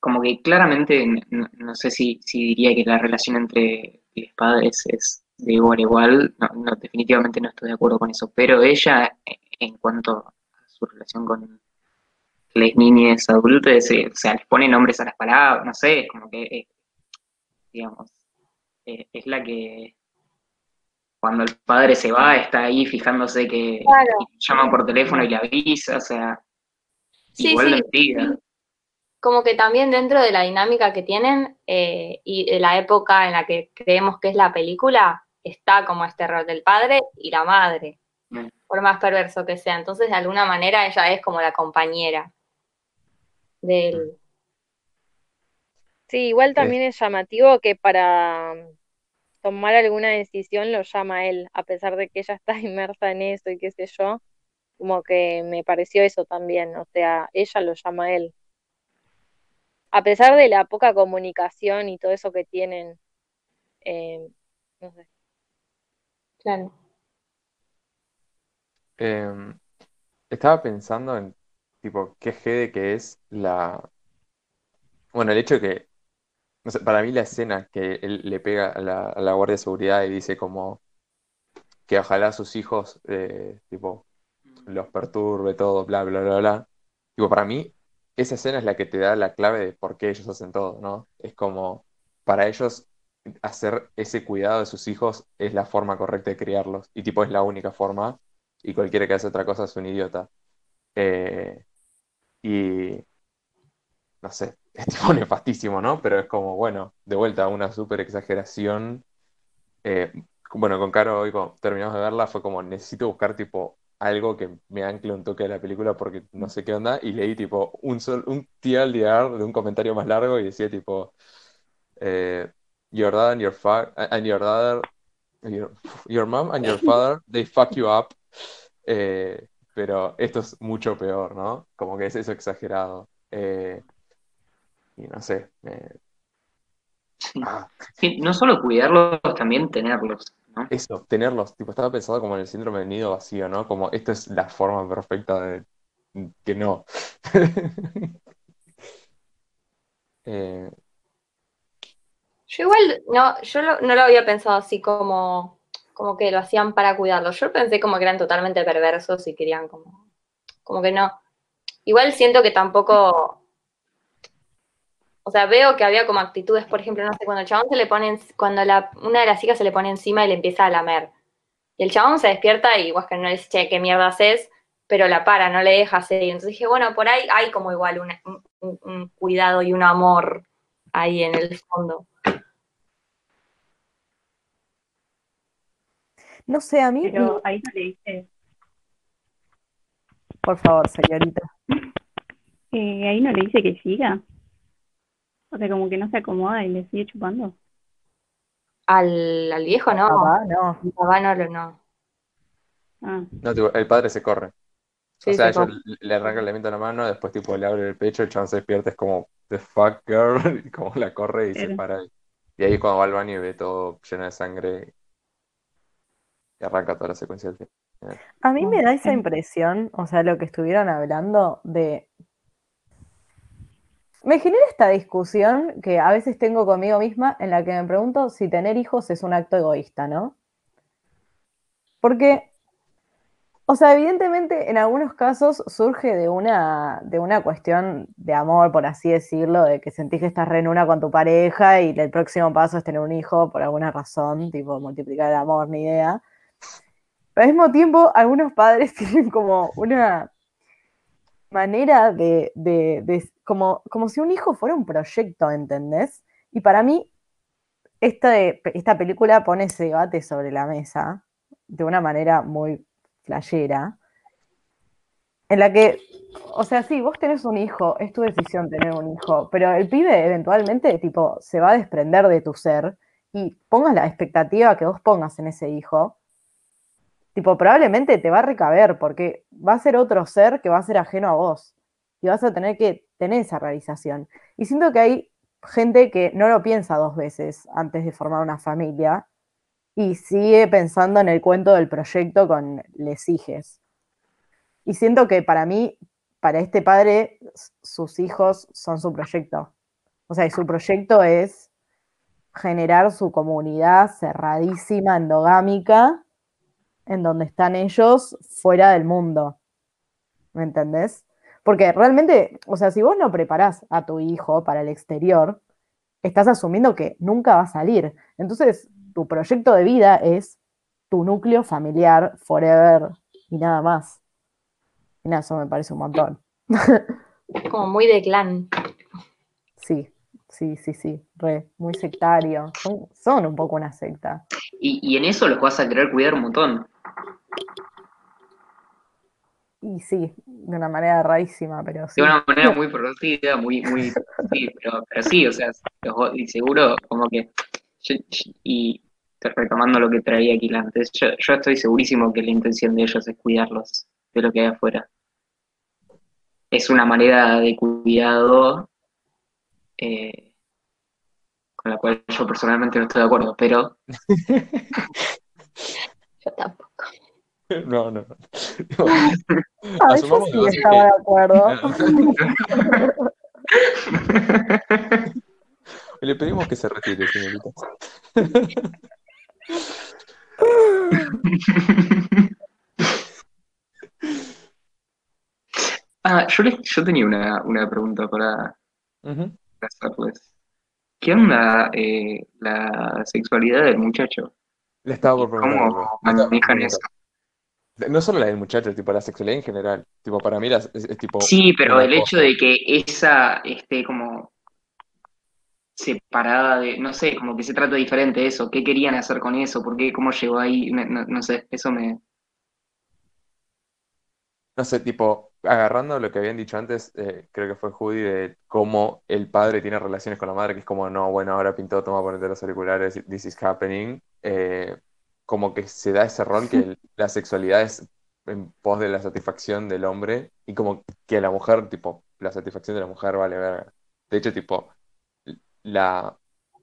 como que claramente, no, no sé si, si diría que la relación entre los padres es de igual a igual, no, no, definitivamente no estoy de acuerdo con eso, pero ella, eh, en cuanto a su relación con las niñas adultas, eh, o sea, les pone nombres a las palabras, no sé, es como que, eh, digamos, eh, es la que cuando el padre se va está ahí fijándose que Claro. llama por teléfono y le avisa, o sea, Sí, igual sí. Como que también dentro de la dinámica que tienen eh, y de la época en la que creemos que es la película, está como este rol del padre y la madre, Mm. por más perverso que sea. Entonces, de alguna manera, ella es como la compañera de él. Sí, igual también es llamativo que para mm, tomar alguna decisión lo llama a él, a pesar de que ella está inmersa en eso y qué sé yo, como que me pareció eso también, o sea, ella lo llama a él. A pesar de la poca comunicación y todo eso que tienen, eh, no sé. Claro. Em, estaba pensando en, tipo, qué jede que es la... Bueno, el hecho de que, no sé, para mí la escena que él le pega a la, a la guardia de seguridad y dice como que ojalá sus hijos, eh, tipo, los perturbe todo, bla, bla, bla, bla. Tipo, para mí, esa escena es la que te da la clave de por qué ellos hacen todo, ¿no? Es como, para ellos, hacer ese cuidado de sus hijos es la forma correcta de criarlos. Y tipo, es la única forma. Y cualquiera que hace otra cosa es un idiota. Eh, y no sé, es tipo nefastísimo, ¿no? Pero es como, bueno, de vuelta, una súper exageración. Eh, bueno, con Caro hoy terminamos de verla fue como, necesito buscar tipo algo que me ancle un toque de la película porque no sé qué onda. Y leí tipo un, sol, un TLDR de un comentario más largo y decía tipo, eh, your dad and your, fa and your daughter, your, your mom and your father, they fuck you up. Eh, pero esto es mucho peor, ¿no? Como que es eso exagerado. Eh, y no sé. eh, Sí. ah, Sí, no solo cuidarlos, también tenerlos, ¿no? eso, tenerlos, tipo, estaba pensado como en el síndrome del nido vacío, ¿no? Como esto es la forma perfecta de que no. Eh, Yo igual no, yo lo- no lo había pensado así como, como que lo hacían para cuidarlo. Yo pensé como que eran totalmente perversos y querían como, como que no. Igual siento que tampoco, o sea, veo que había como actitudes, por ejemplo, no sé, cuando el chabón se le pone, en- cuando la, una de las hijas se le pone encima y le empieza a lamer. Y el chabón se despierta y Wesker no le dice, che, ¿qué mierda haces? Pero la para, no le deja hacer. Y entonces dije, bueno, por ahí hay como igual un, un- un cuidado y un amor ahí en el fondo. No sé, a mí, Pero ahí no le dice, por favor, señorita. eh, ahí no le dice que siga. O sea, como que no se acomoda y le sigue chupando. Al, al viejo no, Papá, no. papá no. Ah, no, tipo, el padre se corre. Sí, O sea, se ella le le arranca el elemento en la mano, después tipo le abre el pecho, el chabón se despierta, es como, the fuck girl, y como la corre y se para ahí. Y ahí cuando va al baño y ve todo lleno de sangre, y arranca toda la secuencia del final. A mí me da esa impresión, o sea, lo que estuvieron hablando de... Me genera esta discusión que a veces tengo conmigo misma en la que me pregunto si tener hijos es un acto egoísta, ¿no? Porque, o sea, evidentemente en algunos casos surge de una, de una cuestión de amor, por así decirlo, de que sentís que estás re en una con tu pareja y el próximo paso es tener un hijo por alguna razón, tipo multiplicar el amor, ni idea. Pero al mismo tiempo, algunos padres tienen como una manera de, como, como si un hijo fuera un proyecto, ¿entendés? Y para mí, esta, de- esta película pone ese debate sobre la mesa de una manera muy flashera, en la que, o sea, sí, vos tenés un hijo, es tu decisión tener un hijo, pero el pibe eventualmente, tipo, se va a desprender de tu ser y pongas la expectativa que vos pongas en ese hijo, tipo, probablemente te va a recaber porque va a ser otro ser que va a ser ajeno a vos y vas a tener que tener esa realización. Y siento que hay gente que no lo piensa dos veces antes de formar una familia y sigue pensando en el cuento del proyecto con les hijes. Y siento que para mí, para este padre, sus hijos son su proyecto. O sea, y su proyecto es generar su comunidad cerradísima, endogámica, en donde están ellos fuera del mundo. ¿Me entendés? Porque realmente, o sea, si vos no preparás a tu hijo para el exterior, estás asumiendo que nunca va a salir. Entonces, tu proyecto de vida es tu núcleo familiar forever y nada más. Y nada, eso me parece un montón. Como muy de clan. Sí, sí, sí, sí, re, muy sectario. Son, son un poco una secta. Y, y en eso los vas a querer cuidar un montón. Y sí, de una manera rarísima, pero sí. De una manera muy productiva, muy, muy, sí, pero, pero sí, o sea, los- y seguro como que, yo- y retomando lo que traía aquí antes, yo, yo estoy segurísimo que la intención de ellos es cuidarlos de lo que hay afuera. Es una manera de cuidado eh, con la cual yo personalmente no estoy de acuerdo, pero Yo tampoco. No, no. no. Yo asumamos sí que a- estaba de acuerdo. Le pedimos que se retire, señorita. Ah, yo, les- yo tenía una, una pregunta para, para hacerles. ¿Qué onda eh, la sexualidad del muchacho? Le estaba por preguntar. ¿Cómo manejan eso? No solo la del muchacho, tipo la sexualidad en general. Tipo, para mí las- es, es tipo. Sí, pero el hecho de que esa esté como separada de, no sé, como que se trata diferente de eso. ¿Qué querían hacer con eso? ¿Por qué? ¿Cómo llegó ahí? No, no- no sé, eso me... No sé, tipo, agarrando lo que habían dicho antes, eh, creo que fue Judy, de cómo el padre tiene relaciones con la madre, que es como, no, bueno, ahora pintó, toma, ponete los auriculares, this is happening. Eh, como que se da ese rol que la sexualidad es en pos de la satisfacción del hombre y como que a la mujer, tipo, la satisfacción de la mujer vale verga. De hecho, tipo, la,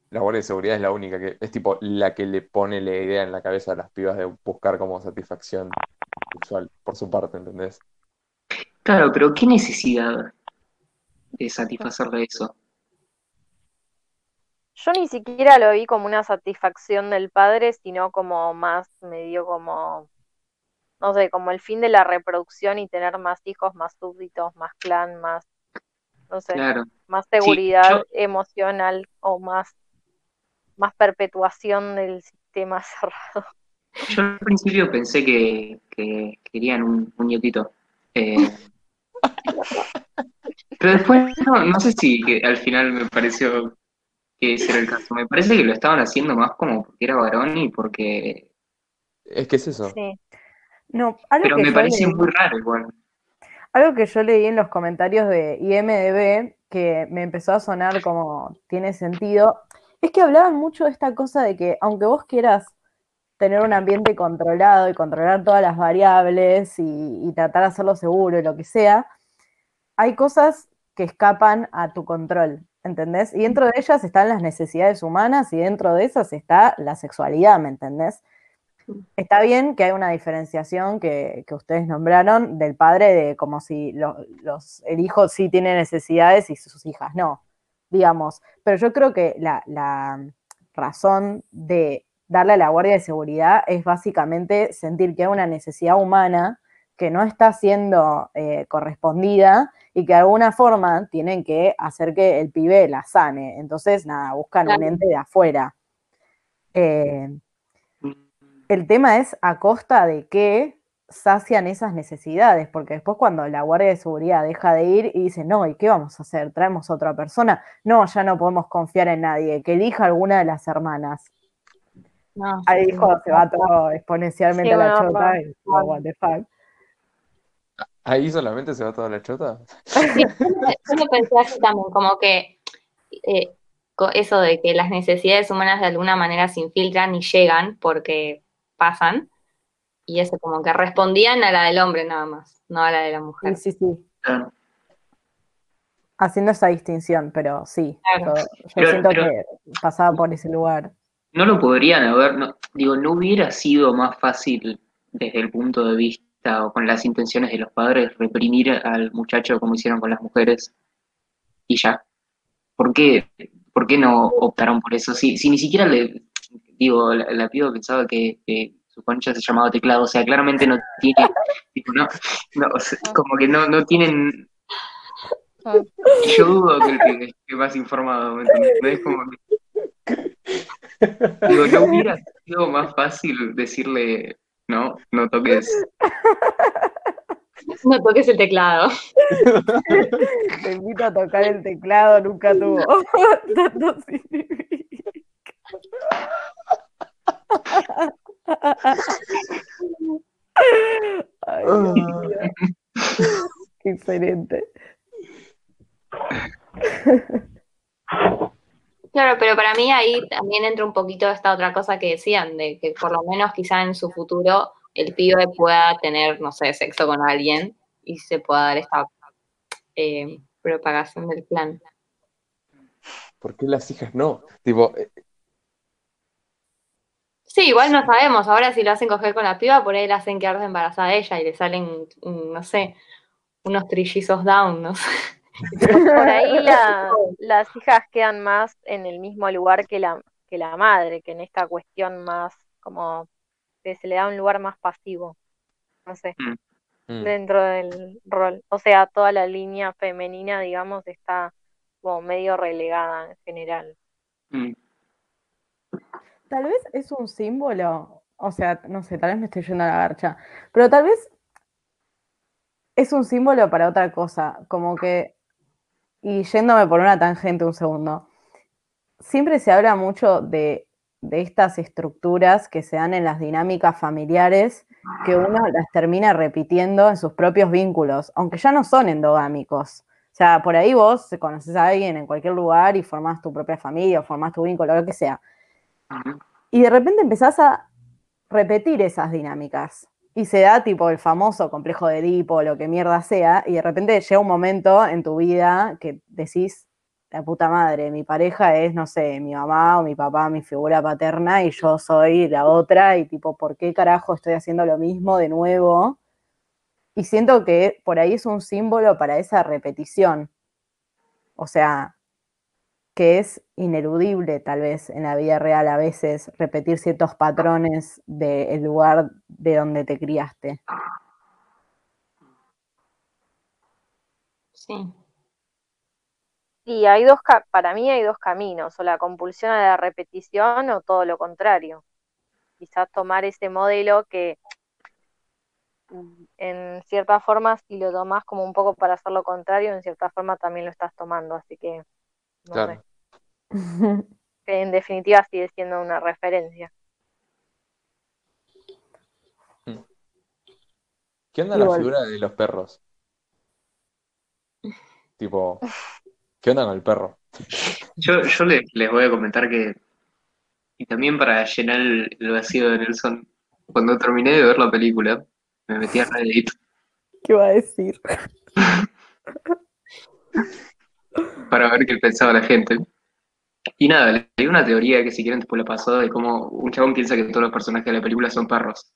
la Guardia de Seguridad es la única que, es tipo, la que le pone la idea en la cabeza a las pibas de buscar como satisfacción sexual, por su parte, ¿entendés? Claro, pero ¿qué necesidad de satisfacerle eso? Yo ni siquiera lo vi como una satisfacción del padre, sino como más, me dio como, no sé, como el fin de la reproducción y tener más hijos, más súbditos, más clan, más, no sé, Claro. más Sí, seguridad yo- emocional o más, más perpetuación del sistema cerrado. Yo al principio pensé que, que querían un muñequito. Eh, pero después, no, no sé si que al final me pareció que ese era el caso. Me parece que lo estaban haciendo más como porque era varón y porque... Es que es eso. Sí. No, algo Pero que me yo parece leí- muy raro igual. Algo que yo leí en los comentarios de IMDB que me empezó a sonar como tiene sentido, es que hablaban mucho de esta cosa de que aunque vos quieras tener un ambiente controlado y controlar todas las variables y, y tratar de hacerlo seguro y lo que sea, hay cosas que escapan a tu control, ¿entendés? Y dentro de ellas están las necesidades humanas y dentro de esas está la sexualidad, ¿me entendés? Está bien que hay una diferenciación que, que ustedes nombraron del padre de como si lo- los, el hijo sí tiene necesidades y sus hijas no, digamos. Pero yo creo que la, la razón de darle a la guardia de seguridad es básicamente sentir que hay una necesidad humana que no está siendo eh, correspondida y que de alguna forma tienen que hacer que el pibe la sane. Entonces, nada, buscan un ente de afuera. Eh, el tema es a costa de que sacian esas necesidades, porque después cuando la guardia de seguridad deja de ir y dice, no, ¿y qué vamos a hacer? ¿Traemos otra persona? No, ya no podemos confiar en nadie, que elija alguna de las hermanas. No, Ahí dijo, se va todo exponencialmente Sí, a la una chota y oh, what the fuck. Ahí solamente se va toda la chota. Sí, yo lo- pensé así también, como que eh, eso de que las necesidades humanas de alguna manera se infiltran y llegan porque pasan, y eso como que respondían a la del hombre nada más, no a la de la mujer. Sí, sí, sí. Claro. Haciendo esa distinción, pero sí, Claro. yo, yo Pero- siento pero- que pasaba por ese lugar. No lo podrían haber, no- digo, no hubiera sido más fácil desde el punto de vista o con las intenciones de los padres reprimir al muchacho como hicieron con las mujeres y ya. ¿Por qué, por qué no optaron por eso? Si, si ni siquiera le, digo, la, la piba pensaba que, que su concha se llamaba teclado, o sea, claramente no tiene, tipo, no, no, o sea, como que no, no tienen, y yo dudo que el que esté más informado, ¿me entendés? Como que- Digo, ¿no hubiera sido más fácil decirle, no, no toques? No toques el teclado. Te invito a tocar el teclado, nunca tuvo tanto. Ay. Qué excelente. Claro, pero para mí ahí también entra un poquito esta otra cosa que decían, de que por lo menos quizá en su futuro el pibe pueda tener, no sé, sexo con alguien y se pueda dar esta eh, propagación del plan. ¿Por qué las hijas no? Tipo, eh, Sí, igual no sabemos. Ahora si lo hacen coger con la piba, por ahí la hacen quedarse embarazada a ella y le salen, mm, no sé, unos trillizos down, no sé. Por ahí la- las hijas quedan más en el mismo lugar que la, que la madre, que en esta cuestión más como que se le da un lugar más pasivo, no sé, Mm. dentro del rol. O sea, toda la línea femenina, digamos, está como medio relegada en general. Mm. Tal vez es un símbolo, o sea, no sé, tal vez me estoy yendo a la garcha, pero tal vez es un símbolo para otra cosa, como que, y yéndome por una tangente un segundo, siempre se habla mucho de, de estas estructuras que se dan en las dinámicas familiares, que uno las termina repitiendo en sus propios vínculos, aunque ya no son endogámicos. O sea, por ahí vos conoces a alguien en cualquier lugar y formás tu propia familia, o formás tu vínculo, lo que sea. Y de repente empezás a repetir esas dinámicas. Y se da tipo el famoso complejo de Edipo, lo que mierda sea, y de repente llega un momento en tu vida que decís, la puta madre, mi pareja es, no sé, mi mamá o mi papá, mi figura paterna, y yo soy la otra, y tipo, ¿por qué carajo estoy haciendo lo mismo de nuevo? Y siento que por ahí es un símbolo para esa repetición. O sea, que es ineludible tal vez en la vida real a veces repetir ciertos patrones del lugar de donde te criaste. Sí. Y hay dos, ca- para mí hay dos caminos, o la compulsión a la repetición o todo lo contrario. Quizás tomar ese modelo que en cierta forma si lo tomás como un poco para hacer lo contrario, en cierta forma también lo estás tomando, así que no Claro. sé. Que en definitiva sigue siendo una referencia. ¿Qué onda la Igual. figura de los perros? Tipo, ¿qué onda con el perro? Yo, yo les, les voy a comentar que, y también para llenar el, el vacío de Nelson, cuando terminé de ver la película, me metí a Reddit ¿Qué va a decir? para ver qué pensaba la gente. Y nada, leí una teoría que si quieren después la paso de cómo un chabón piensa que todos los personajes de la película son perros.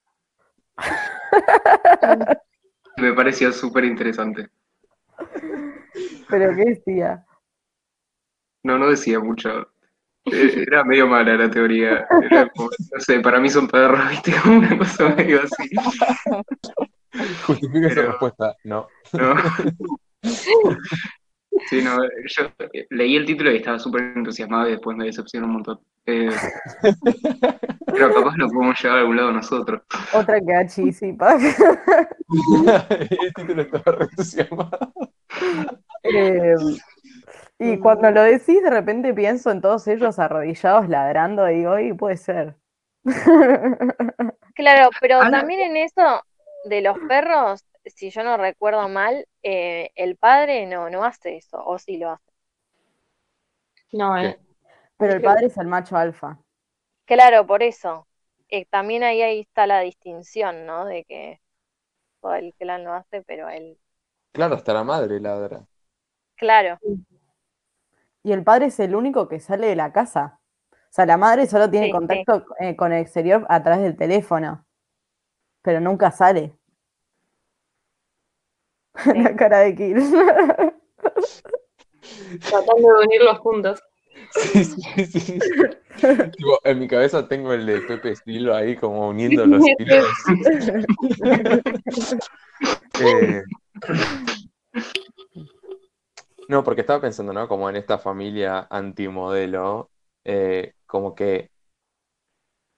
Me pareció súper interesante. ¿Pero qué decía? No, no decía mucho. Eh, Era medio mala la teoría. Era como, no sé, para mí son perros, ¿viste? Como una cosa medio así. Justifica esa Pero- respuesta. No. ¿no? Sí, no, yo leí el título y estaba súper entusiasmado y después me decepcionó un montón. Eh, pero capaz lo podemos llevar a algún lado nosotros. Otra que a chisipa. El título estaba re entusiasmado. Eh, y cuando lo decís, de repente pienso en todos ellos arrodillados ladrando y digo, y puede ser. Claro, pero Ana- también en eso de los perros, si yo no recuerdo mal, eh, el padre no, no hace eso, o sí lo hace. No, eh, Pero el padre es el macho alfa. Claro, por eso. Eh, también ahí, ahí está la distinción, ¿no? De que todo el clan lo hace, pero él, Claro, hasta la madre ladra. claro, Y el padre es el único que sale de la casa. O sea, la madre solo tiene Sí, sí. contacto eh, con el exterior a través del teléfono. Pero nunca sale. La cara de Kir. tratando de unir los puntos. Sí, sí, sí. Tipo, en mi cabeza tengo el de Pepe Silva ahí como uniendo los hilos. Eh, No, porque estaba pensando, ¿no? Como en esta familia antimodelo, eh, como que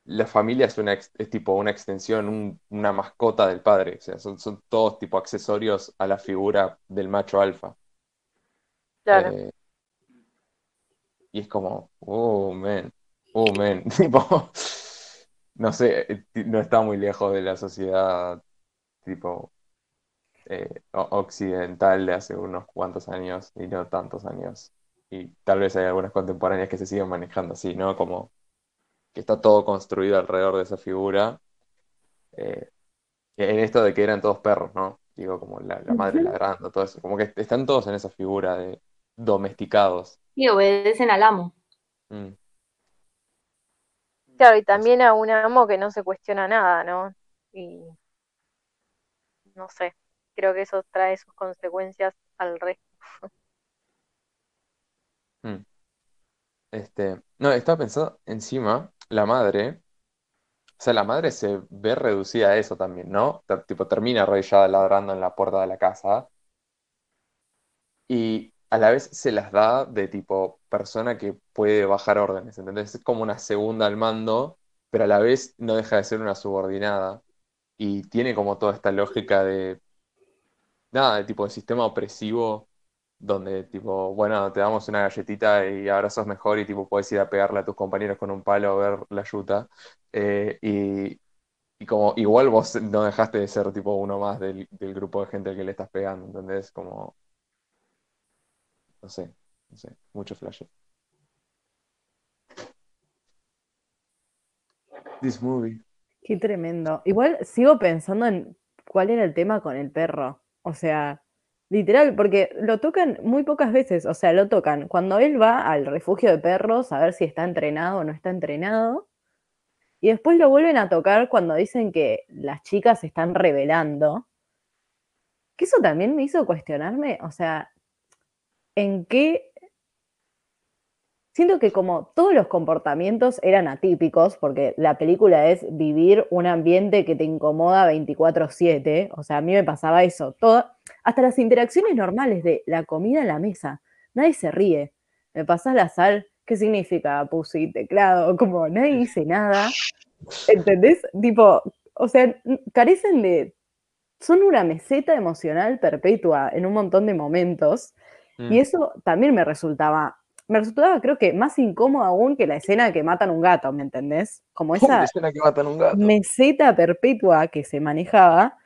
la familia es una ex- es tipo una extensión, un- una mascota del padre. O sea, son, son todos tipo accesorios a la figura del macho alfa. claro. Eh, y es como, oh, man, oh, man, tipo, no sé, eh, no está muy lejos de la sociedad, tipo, eh, occidental de hace unos cuantos años y no tantos años. Y tal vez hay algunas contemporáneas que se siguen manejando así, ¿no? Como que está todo construido alrededor de esa figura. eh, en esto de que eran todos perros, ¿no? Digo, como la, la madre ladrando, todo eso. Como que están todos en esa figura de domesticados. Y obedecen al amo. Mm. Claro, y también a un amo que no se cuestiona nada, ¿no? Y no sé, creo que eso trae sus consecuencias al resto. Mm. Este, no, estaba pensando encima, la madre, o sea, la madre se ve reducida a eso también, ¿no? Tipo, termina arrodillada ladrando en la puerta de la casa y a la vez se las da de tipo persona que puede bajar órdenes, ¿entendés? Es como una segunda al mando, pero a la vez no deja de ser una subordinada y tiene como toda esta lógica de, nada, de tipo de sistema opresivo donde tipo, bueno, te damos una galletita y ahora sos mejor y tipo puedes ir a pegarle a tus compañeros con un palo a ver la yuta. Eh, y, y como igual vos no dejaste de ser tipo uno más del, del grupo de gente al que le estás pegando, ¿entendés? Como, no sé, no sé, mucho flash. This movie. Qué tremendo. Igual sigo pensando en cuál era el tema con el perro. O sea, literal, porque lo tocan muy pocas veces. O sea, lo tocan cuando él va al refugio de perros a ver si está entrenado o no está entrenado. Y después lo vuelven a tocar cuando dicen que las chicas están revelando. Que eso también me hizo cuestionarme, o sea, en qué Siento que como todos los comportamientos eran atípicos, porque la película es vivir un ambiente que te incomoda 24/7, o sea, a mí me pasaba eso, todo, hasta las interacciones normales de la comida en la mesa, nadie se ríe, me pasas la sal, ¿qué significa pussy, teclado? Como nadie dice nada, ¿entendés? Tipo, o sea, carecen de, son una meseta emocional perpetua en un montón de momentos, Mm. y eso también me resultaba me resultaba creo que más incómodo aún que la escena que matan un gato, ¿me entendés? Como ¿Cómo esa escena que matan un gato? meseta perpetua que se manejaba.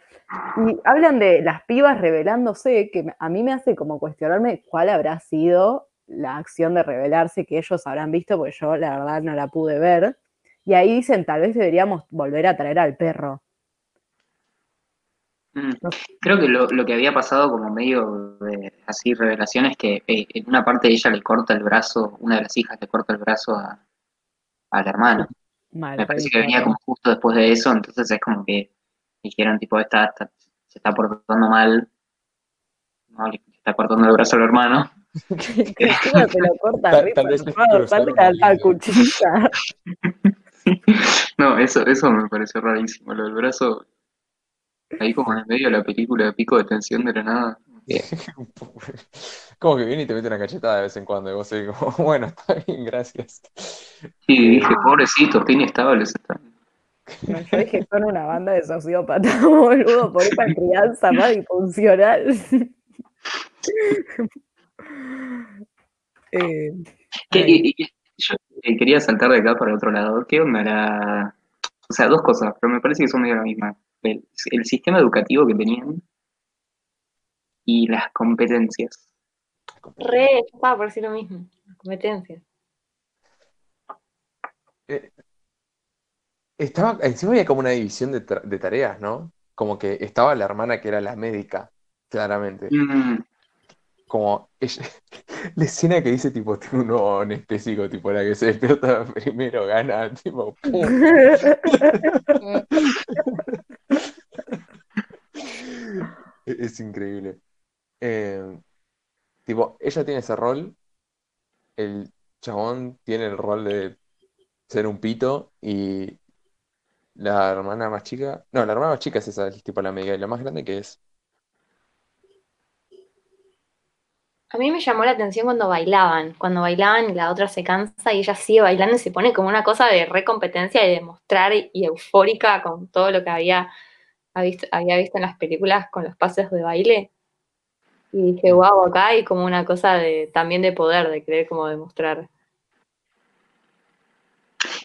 Y hablan de las pibas revelándose, que a mí me hace como cuestionarme cuál habrá sido la acción de revelarse que ellos habrán visto, porque yo la verdad no la pude ver. Y ahí dicen, tal vez deberíamos volver a traer al perro. Mm. Creo que lo, lo que había pasado como medio de así revelación es que eh, en una parte ella le corta el brazo, una de las hijas le corta el brazo a, al hermano. Mal, Me parece re que venía como justo después de eso, entonces es como que dijeron tipo, esta, esta- se está portando mal, no, le está cortando el brazo al hermano. Te lo corta Tal- tal vez la cuchilla. No, eso, eso me pareció rarísimo, lo del brazo ahí como en el medio de la película, pico de tensión de la nada. Como que viene y te mete una cachetada de vez en cuando y vos seguís como, bueno, está bien, gracias. Sí, dije, pobrecitos, qué inestables están. No, yo dije, son una banda de sociópatas, boludo, por esta crianza más disfuncional. Eh, ¿Qué- ay, y- y- yo eh, quería saltar de acá para otro lado. ¿Qué onda la...? O sea, dos cosas, pero me parece que son medio la misma. El, el sistema educativo que tenían y las competencias. Re, estaba por decir lo mismo. Las competencias. Eh, estaba, encima había como una división de, tareas, ¿no? Como que estaba la hermana que era la médica, claramente. Mm, Como ella, la escena que dice tipo, tengo un nuevo anestésico, tipo la que se despierta primero gana, tipo, ¡pum! Es, increíble. Eh, tipo, ella tiene ese rol, el chabón tiene el rol de ser un pito y la hermana más chica, no, la hermana más chica es esa, es tipo la médica, y la más grande que es. A mí me llamó la atención cuando bailaban, cuando bailaban la otra se cansa y ella sigue bailando y se pone como una cosa de recompetencia y de mostrar y, eufórica con todo lo que había, había visto en las películas con los pases de baile. Y dije, wow, acá hay como una cosa de también de poder, de querer como demostrar.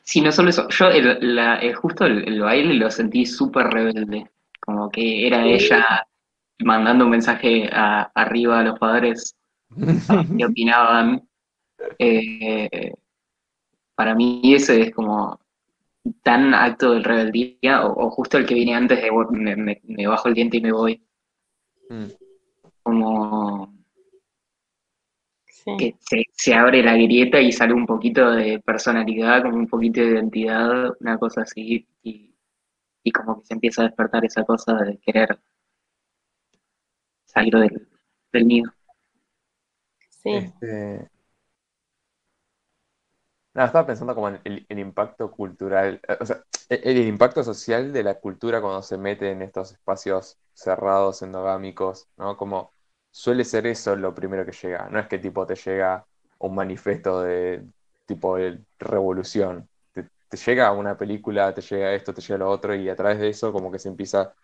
Sí, no solo eso, yo el, la- el- justo el, el baile lo sentí súper rebelde, como que era ella mandando un mensaje a- arriba a los padres qué opinaban. Eh, para mí ese es como tan acto de rebeldía, o, o justo el que viene antes de "Bueno, me, me- me bajo el diente y me voy, Mm. como Sí. que se, se abre la grieta y sale un poquito de personalidad, como un poquito de identidad, una cosa así, y, y como que se empieza a despertar esa cosa de querer salir del, del nido. Sí. Este, nada, estaba pensando como en el, el impacto cultural, eh, o sea, el, el impacto social de la cultura cuando se mete en estos espacios cerrados, endogámicos, ¿no? Como suele ser eso lo primero que llega. No es que tipo te llega un manifiesto de tipo de revolución. Te, te llega una película, te llega esto, te llega lo otro, y a través de eso como que se empieza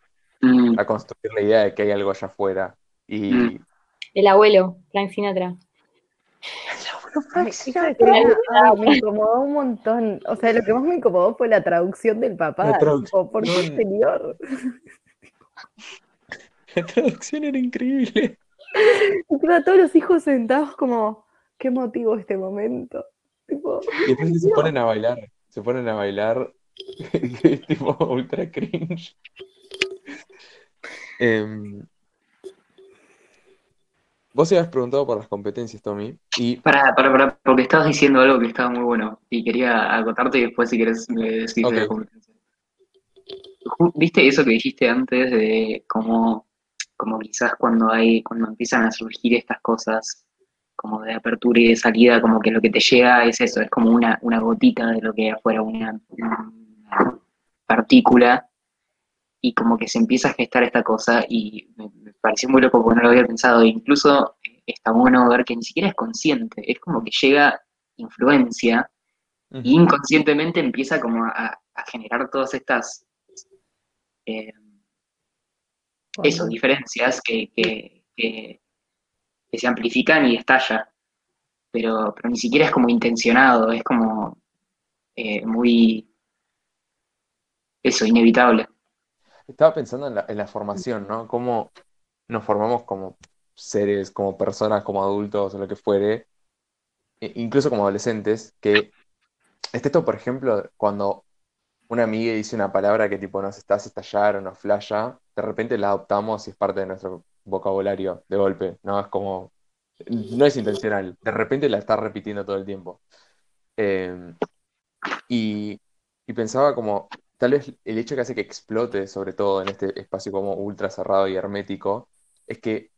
Mm, a construir la idea de que hay algo allá afuera. Y Mm. El abuelo, Frank Sinatra. Me incomodó un montón. O sea, lo que más me incomodó fue la traducción del papá. La traducción, Tipo, ¿Por señor? la traducción era increíble. Encima todos los hijos sentados como, qué motivo este momento. Tipo, Y después se ponen a bailar, se ponen a bailar, tipo ultra cringe. Em, vos habías preguntado por las competencias, Tommy, y Para, para, para, porque estabas diciendo algo que estaba muy bueno y quería acotarte y después si querés me decís de la competencia. ¿Viste eso que dijiste antes de cómo, como quizás cuando hay, cuando empiezan a surgir estas cosas como de apertura y de salida, como que lo que te llega es eso, es como una, una gotita de lo que hay afuera, una, una partícula, y como que se empieza a gestar esta cosa, y me, me pareció muy loco porque no lo había pensado, e incluso eh, está bueno ver que ni siquiera es consciente, es como que llega influencia y inconscientemente empieza como a, a generar todas estas eh, eso, diferencias que, que, que- que se amplifican y estalla. Pero, pero ni siquiera es como intencionado, es como eh, muy eso, inevitable. Estaba pensando en la, formación, ¿no? Cómo nos formamos como seres, como personas, como adultos o lo que fuere, e- incluso como adolescentes, que este esto, por ejemplo, cuando una amiga dice una palabra que tipo nos está hace estallar o nos flasha, de repente la adoptamos y es parte de nuestro vocabulario de golpe, ¿no? Es como, no es intencional, de repente la está repitiendo todo el tiempo. Eh, y, y pensaba como, tal vez el hecho que hace que explote, sobre todo en este espacio como ultra cerrado y hermético, es que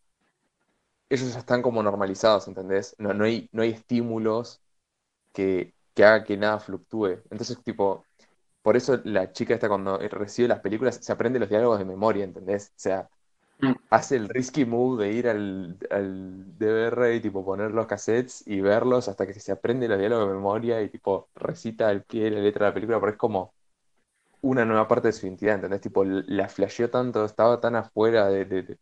ellos ya están como normalizados, ¿entendés? No, no hay, no hay estímulos que, que haga que nada fluctúe. Entonces, tipo, por eso la chica esta cuando recibe las películas se aprende los diálogos de memoria, ¿entendés? O sea, Mm. hace el risky move de ir al, al DVR y tipo poner los cassettes y verlos hasta que se aprende los diálogos de memoria y tipo recita al pie la letra de la película, pero es como una nueva parte de su identidad, ¿entendés? Tipo, la flasheó tanto, estaba tan afuera de, de- de-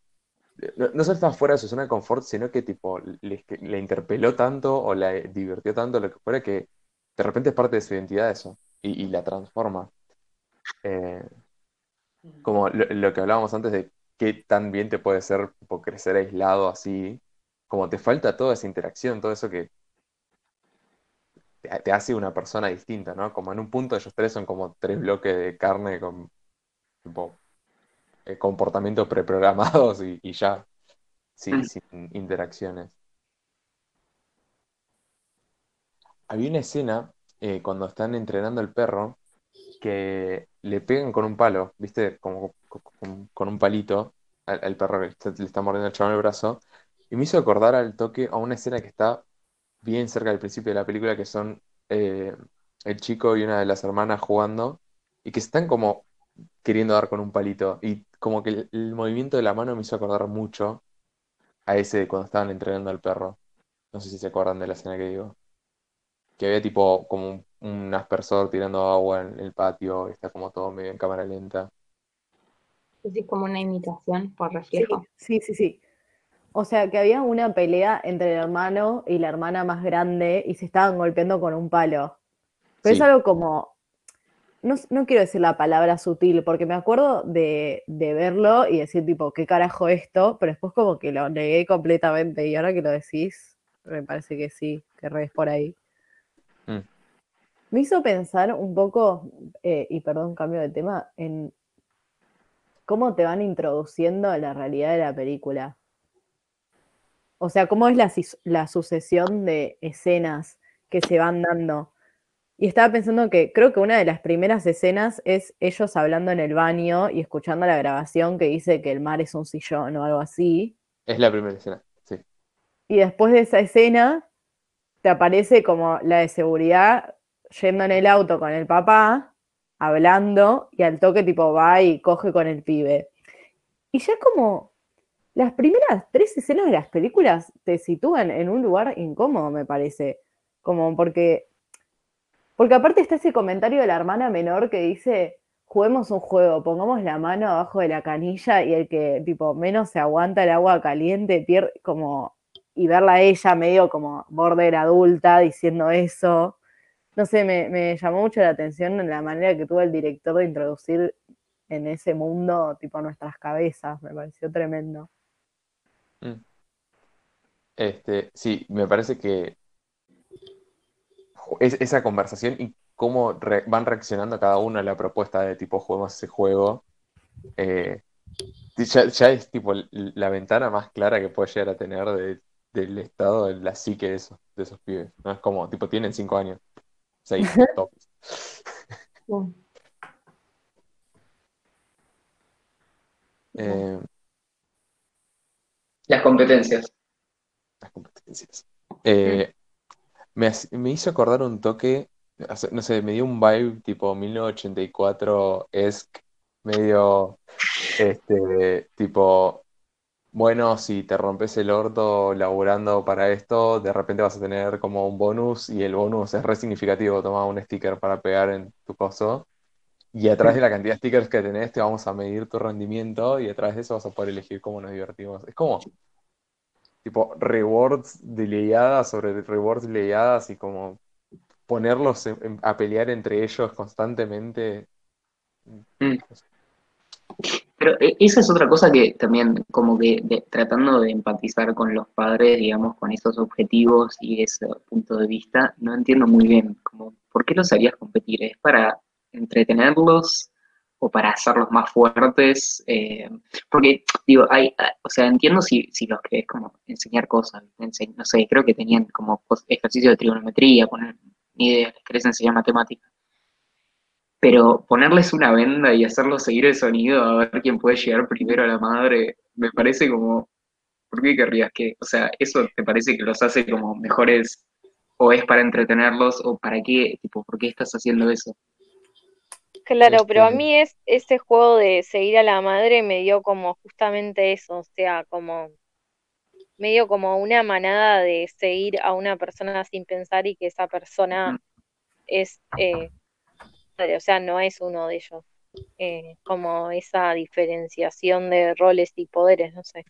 de- no, no solo estaba fuera de su zona de confort, sino que tipo le, interpeló tanto o la divirtió tanto, lo que fuera, que de repente es parte de su identidad eso y, y la transforma. Eh, como lo, lo que hablábamos antes de qué tan bien te puede ser tipo, crecer aislado así, como te falta toda esa interacción, todo eso que te, te hace una persona distinta, ¿no? Como en un punto ellos tres son como tres bloques de carne con tipo, eh, comportamientos preprogramados y, y ya, sin, sin interacciones. Había una escena eh, cuando están entrenando al perro que le pegan con un palo, ¿viste? Como con, con un palito al, al perro que está- le está mordiendo el chabón el brazo. Y me hizo acordar al toque a una escena que está bien cerca del principio de la película, que son eh, el chico y una de las hermanas jugando y que se están como queriendo dar con un palito. Y como que el, el movimiento de la mano me hizo acordar mucho a ese de cuando estaban entrenando al perro. No sé si se acuerdan de la escena que digo. Que había tipo como un, un aspersor tirando agua en el patio, y está como todo medio en cámara lenta. Es como una imitación por Sí, reflejo. sí, sí, sí. O sea, que había una pelea entre el hermano y la hermana más grande y se estaban golpeando con un palo. Pero Sí. es algo como, no, no quiero decir la palabra sutil, porque me acuerdo de, de verlo y decir tipo, ¿qué carajo esto? Pero después como que lo negué completamente y ahora que lo decís, me parece que sí, que re es por ahí. Mm. Me hizo pensar un poco, eh, y perdón, cambio de tema, en cómo te van introduciendo a la realidad de la película. O sea, cómo es la, sucesión de escenas que se van dando. Y estaba pensando que creo que una de las primeras escenas es ellos hablando en el baño y escuchando la grabación que dice que el mar es un sillón o algo así. Es la primera escena, sí. Y después de esa escena te aparece como la de seguridad yendo en el auto con el papá, hablando, y al toque tipo va y coge con el pibe. Y ya como las primeras tres escenas de las películas te sitúan en un lugar incómodo, me parece. Como porque. Porque aparte está ese comentario de la hermana menor que dice: juguemos un juego, pongamos la mano abajo de la canilla y el que tipo menos se aguanta el agua caliente pierde como. Y verla a ella medio como border adulta diciendo eso. No sé, me, llamó mucho la atención la manera que tuvo el director de introducir en ese mundo, tipo, nuestras cabezas. Me pareció tremendo. Mm. Este, sí, me parece que es, esa conversación y cómo re- van reaccionando cada uno a la propuesta de tipo juguemos ese juego, eh, ya, ya es tipo la ventana más clara que puede llegar a tener de- del estado de la psique de esos, de esos pibes. ¿no? Es como, tipo, tienen cinco años, seis tops. Eh, competencias. las competencias. Eh, me, me hizo acordar un toque, no sé, me dio un vibe tipo 1984-esque, medio, este, tipo, bueno, si te rompes el orto laburando para esto, de repente vas a tener como un bonus y el bonus es re significativo, toma un sticker para pegar en tu coso. Y a través de la cantidad de stickers que tenés, te vamos a medir tu rendimiento y a través de eso vas a poder elegir cómo nos divertimos. Es como, tipo rewards de sobre rewards leyadas y como ponerlos a pelear entre ellos constantemente. Mm. Pero eh, esa es otra cosa que también, como que tratando de empatizar con los padres, digamos, con esos objetivos y ese punto de vista, no entiendo muy bien, como, ¿por qué los harías competir? ¿Es para entretenerlos o para hacerlos más fuertes? Eh, porque, digo, hay, ah, o sea, entiendo si, si los querés como enseñar cosas, ense- no sé, creo que tenían como ejercicio de trigonometría, poner, ni idea, les querés enseñar matemáticas. Pero ponerles una venda y hacerlos seguir el sonido a ver quién puede llegar primero a la madre, me parece como, ¿por qué querrías que, o sea, eso te parece que los hace como mejores o es para entretenerlos o para qué, tipo, ¿por qué estás haciendo eso? Claro, pero a Este, mí es ese juego de seguir a la madre me dio como justamente eso, o sea, como medio como una manada de seguir a una persona sin pensar y que esa persona es, eh, o sea, no es uno de ellos. Eh, como esa diferenciación de roles y poderes, no sé.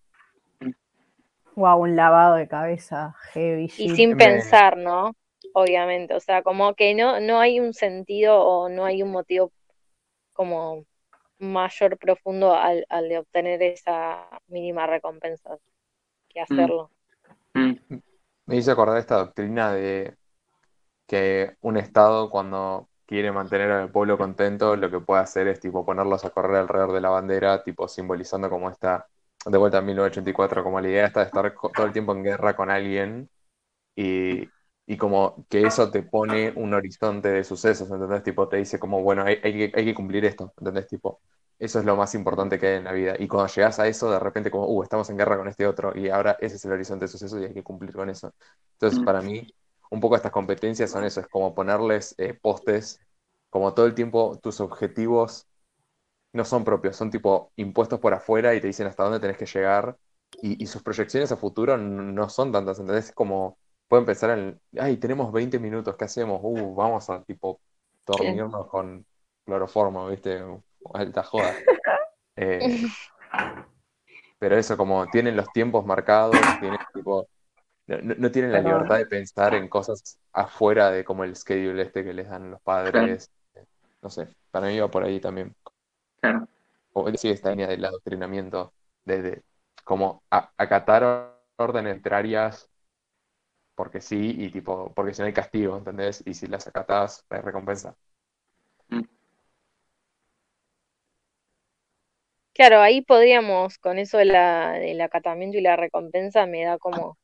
Wow, un lavado de cabeza heavy Y sin me- pensar, ¿no? Obviamente, o sea, como que no, no hay un sentido o no hay un motivo como mayor profundo al, al de obtener esa mínima recompensa que hacerlo. Mm, me hizo acordar esta doctrina de que un Estado cuando quiere mantener al pueblo contento, lo que puede hacer es tipo ponerlos a correr alrededor de la bandera, tipo simbolizando como esta, de vuelta en 1984, como la idea esta de estar todo el tiempo en guerra con alguien y, y como que eso te pone un horizonte de sucesos, ¿entendés? Tipo, te dice como, bueno, hay, hay que, cumplir esto, ¿entendés? Tipo, eso es lo más importante que hay en la vida. Y cuando llegas a eso, de repente como, uh, estamos en guerra con este otro y ahora ese es el horizonte de sucesos y hay que cumplir con eso. Entonces, para mí, un poco estas competencias son eso, es como ponerles eh, postes, como todo el tiempo tus objetivos no son propios, son tipo impuestos por afuera y te dicen hasta dónde tenés que llegar y, sus proyecciones a futuro no son tantas, ¿entendés? Es como pueden pensar en, ay, tenemos 20 minutos, ¿qué hacemos? Uh, vamos a tipo dormirnos con cloroformo, ¿viste? Alta joda. Eh, pero eso, como tienen los tiempos marcados, tienen tipo, no, tienen la libertad de pensar en cosas afuera de como el schedule este que les dan los padres. No sé, para mí va por ahí también. claro. O sí, esta línea del adoctrinamiento, de, de como a- acatar órdenes arbitrarias porque sí, y tipo, porque si no hay castigo, ¿entendés? Y si las acatás, hay recompensa. Claro, ahí podríamos, con eso de la, del acatamiento y la recompensa, me da como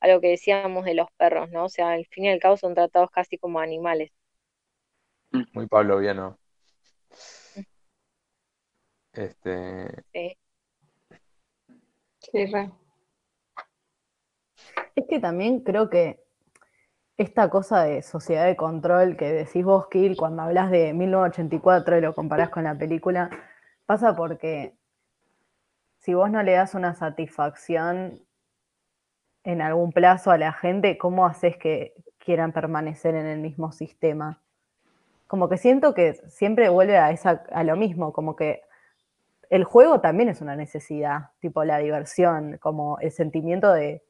a lo que decíamos de los perros, ¿no? O sea, al fin y al cabo son tratados casi como animales. Muy pavloviano. Este, Sí. Sí, re. Es que también creo que esta cosa de sociedad de control que decís vos, Kill, cuando hablas de 1984 y lo comparás con la película, pasa porque si vos no le das una satisfacción en algún plazo a la gente, ¿cómo haces que quieran permanecer en el mismo sistema? Como que siento que siempre vuelve a, esa, a lo mismo, como que el juego también es una necesidad, tipo la diversión, como el sentimiento de,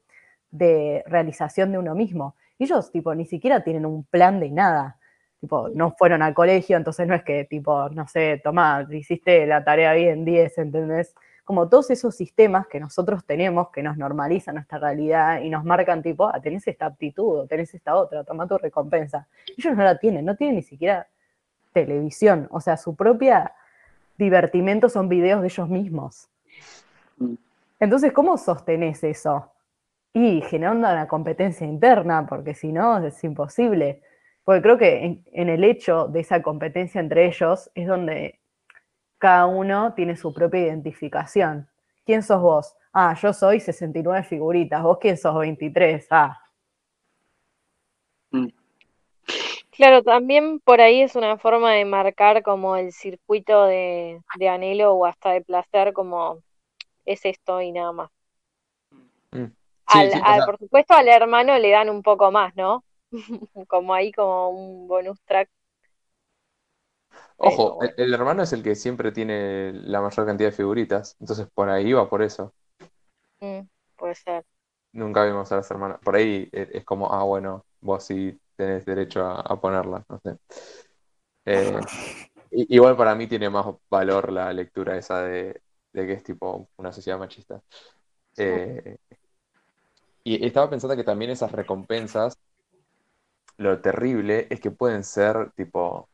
de realización de uno mismo. Y ellos, tipo, ni siquiera tienen un plan de nada. Tipo, no fueron al colegio, entonces no es que, tipo, no sé, tomá, hiciste la tarea bien 10, ¿entendés? Como todos esos sistemas que nosotros tenemos, que nos normalizan nuestra realidad y nos marcan, tipo, ah, tenés esta aptitud, o tenés esta otra, toma tu recompensa. Ellos no la tienen, no tienen ni siquiera televisión. O sea, su propia divertimento son videos de ellos mismos. Mm. Entonces, ¿cómo sostenés eso? Y generando una competencia interna, porque si no es imposible. Porque creo que en, en el hecho de esa competencia entre ellos es donde cada uno tiene su propia identificación. ¿Quién sos vos? Ah, yo soy 69 figuritas. ¿Vos quién sos 23? Ah, Mm. Claro, también por ahí es una forma de marcar como el circuito de, de anhelo o hasta de placer, como es esto y nada más. mm. Sí, Al, sí, por supuesto al hermano le dan un poco más, ¿no? Como ahí como un bonus track, ojo, bueno. el, el hermano es el que siempre tiene la mayor cantidad de figuritas, entonces por ahí va por eso. Mm, puede ser. Nunca vimos a las hermanas. Por ahí eh, es como, ah, bueno, vos sí tenés derecho a, a ponerla, no sé. Eh, igual para mí tiene más valor la lectura esa de, de que es tipo una sociedad machista. Eh, y estaba pensando que también esas recompensas, lo terrible es que pueden ser tipo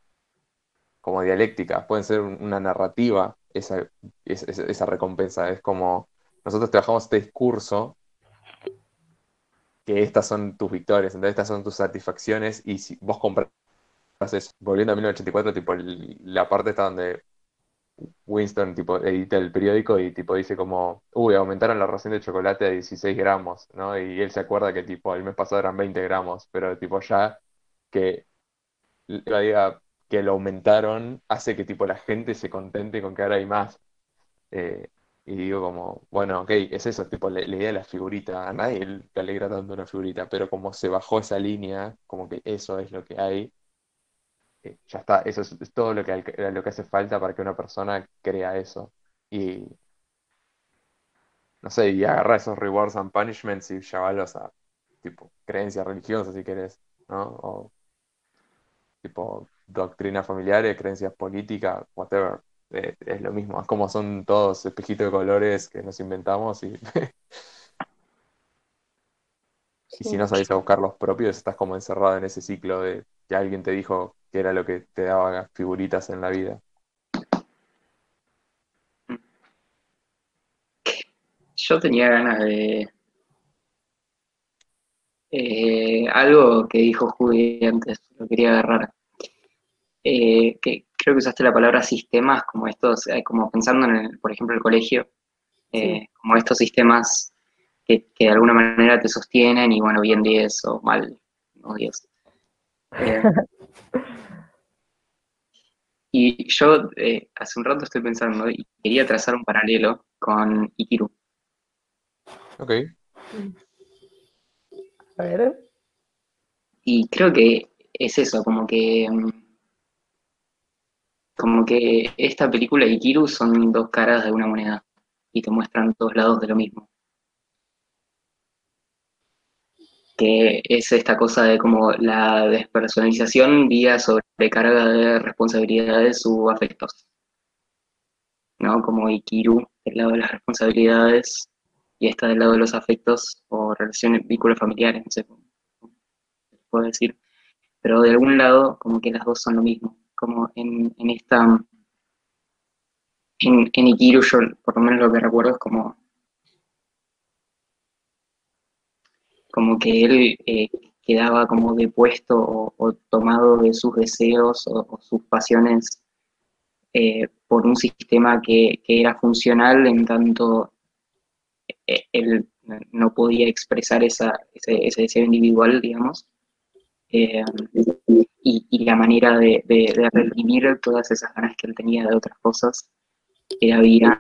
como dialécticas, pueden ser un- una narrativa esa, es- es- esa recompensa. Es como nosotros trabajamos este discurso que estas son tus victorias, entonces estas son tus satisfacciones y si vos compras volviendo a 1984, tipo la parte está donde Winston tipo edita el periódico y tipo dice como, uy, aumentaron la ración de chocolate a 16 gramos, ¿no? Y él se acuerda que tipo el mes pasado eran 20 gramos, pero tipo ya que la diga que lo aumentaron hace que tipo la gente se contente con que ahora hay más. Eh, y digo como, bueno, ok, es eso, tipo la, idea de la figurita, a nadie le alegra tanto una figurita, pero como se bajó esa línea, como que eso es lo que hay, eh, ya está, eso es, es todo lo que, lo que hace falta para que una persona crea eso. Y no sé, y agarra esos rewards and punishments y llevarlos a tipo creencias religiosas si querés, ¿no? O tipo doctrinas familiares, creencias políticas, whatever. Eh, es lo mismo, es como son todos espejitos de colores que nos inventamos y, y si no sabés a buscar los propios, estás como encerrado en ese ciclo de que alguien te dijo que era lo que te daba figuritas en la vida. Yo tenía ganas de eh, algo que dijo Judy antes, lo quería agarrar. Eh, que creo que usaste la palabra sistemas, como estos, eh, como pensando en, el, por ejemplo, el colegio, eh, como estos sistemas que, que de alguna manera te sostienen y bueno, bien 10 o mal, no 10. Eh, y yo eh, hace un rato estoy pensando y quería trazar un paralelo con Ikiru. Ok, a ver. Y creo que es eso, como que mm, como que esta película y Ikiru son dos caras de una moneda y te muestran dos lados de lo mismo. Que es esta cosa de como la despersonalización vía sobrecarga de responsabilidades u afectos. ¿No? Como Ikiru del lado de las responsabilidades y esta del lado de los afectos o relaciones, vínculos familiares, no sé cómo puedo decir. Pero de algún lado, como que las dos son lo mismo. Como en, en esta. En, en Ikiru, yo por lo menos lo que recuerdo es como. Como que él eh, quedaba como depuesto o, tomado de sus deseos o, sus pasiones eh, por un sistema que, era funcional en tanto eh, él no podía expresar esa, ese, ese deseo individual, digamos, y, la manera de, de- todas esas ganas que él tenía de otras cosas era vía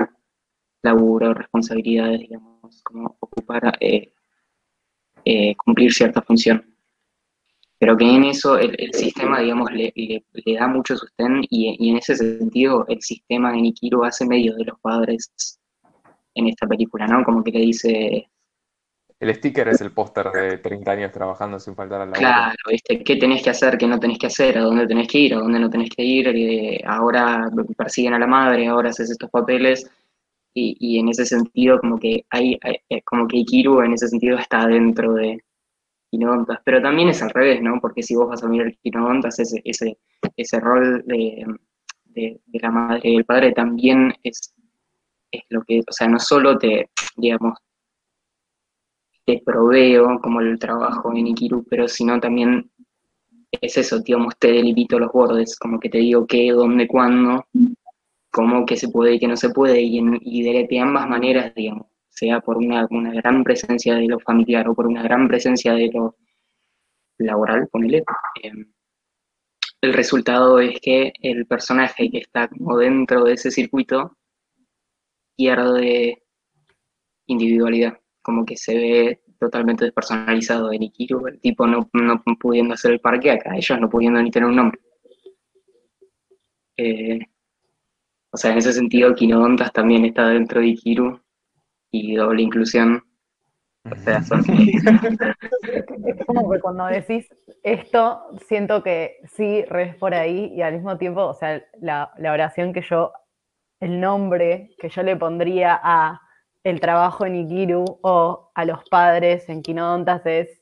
laburo, responsabilidades, digamos, como ocupar, eh, cumplir cierta función. Pero que en eso el, el sistema, digamos, le, le- le da mucho sostén y, y en ese sentido el sistema de Nikiru hace medio de los padres en esta película, ¿no? Como que le dice, El sticker es el póster de 30 años trabajando sin faltar al laburo. Claro, ¿viste? ¿Qué tenés que hacer, qué no tenés que hacer, a dónde tenés que ir, a dónde no tenés que ir? Eh, ahora persiguen a la madre, ahora haces estos papeles. Y, en ese sentido, como que hay, eh, como que Ikiru en ese sentido está dentro de Quinodontas. Pero también es al revés, ¿no? Porque si vos vas a mirar Quinodontas, ese, ese, ese rol de, de, de la madre y el padre también es, es lo que, o sea, no solo te, digamos, te proveo como el trabajo en Ikiru, pero sino también es eso, digamos, te delimito los bordes, como que te digo qué, dónde, cuándo, cómo, qué se puede y qué no se puede, y, en, de, de ambas maneras, digamos, sea por una, gran presencia de lo familiar o por una gran presencia de lo laboral, ponele, eh, el resultado es que el personaje que está como dentro de ese circuito pierde individualidad, como que se ve totalmente despersonalizado en Ikiru, el tipo no, no pudiendo hacer el parque acá, ellos no pudiendo ni tener un nombre. Eh, o sea, en ese sentido, Quinodontas también está dentro de Ikiru y doble inclusión. O sea, son... Es como que cuando decís esto, siento que sí, res por ahí y al mismo tiempo, o sea, la, la oración que yo, el nombre que yo le pondría a el trabajo en Ikiru o a los padres en Quinodontas es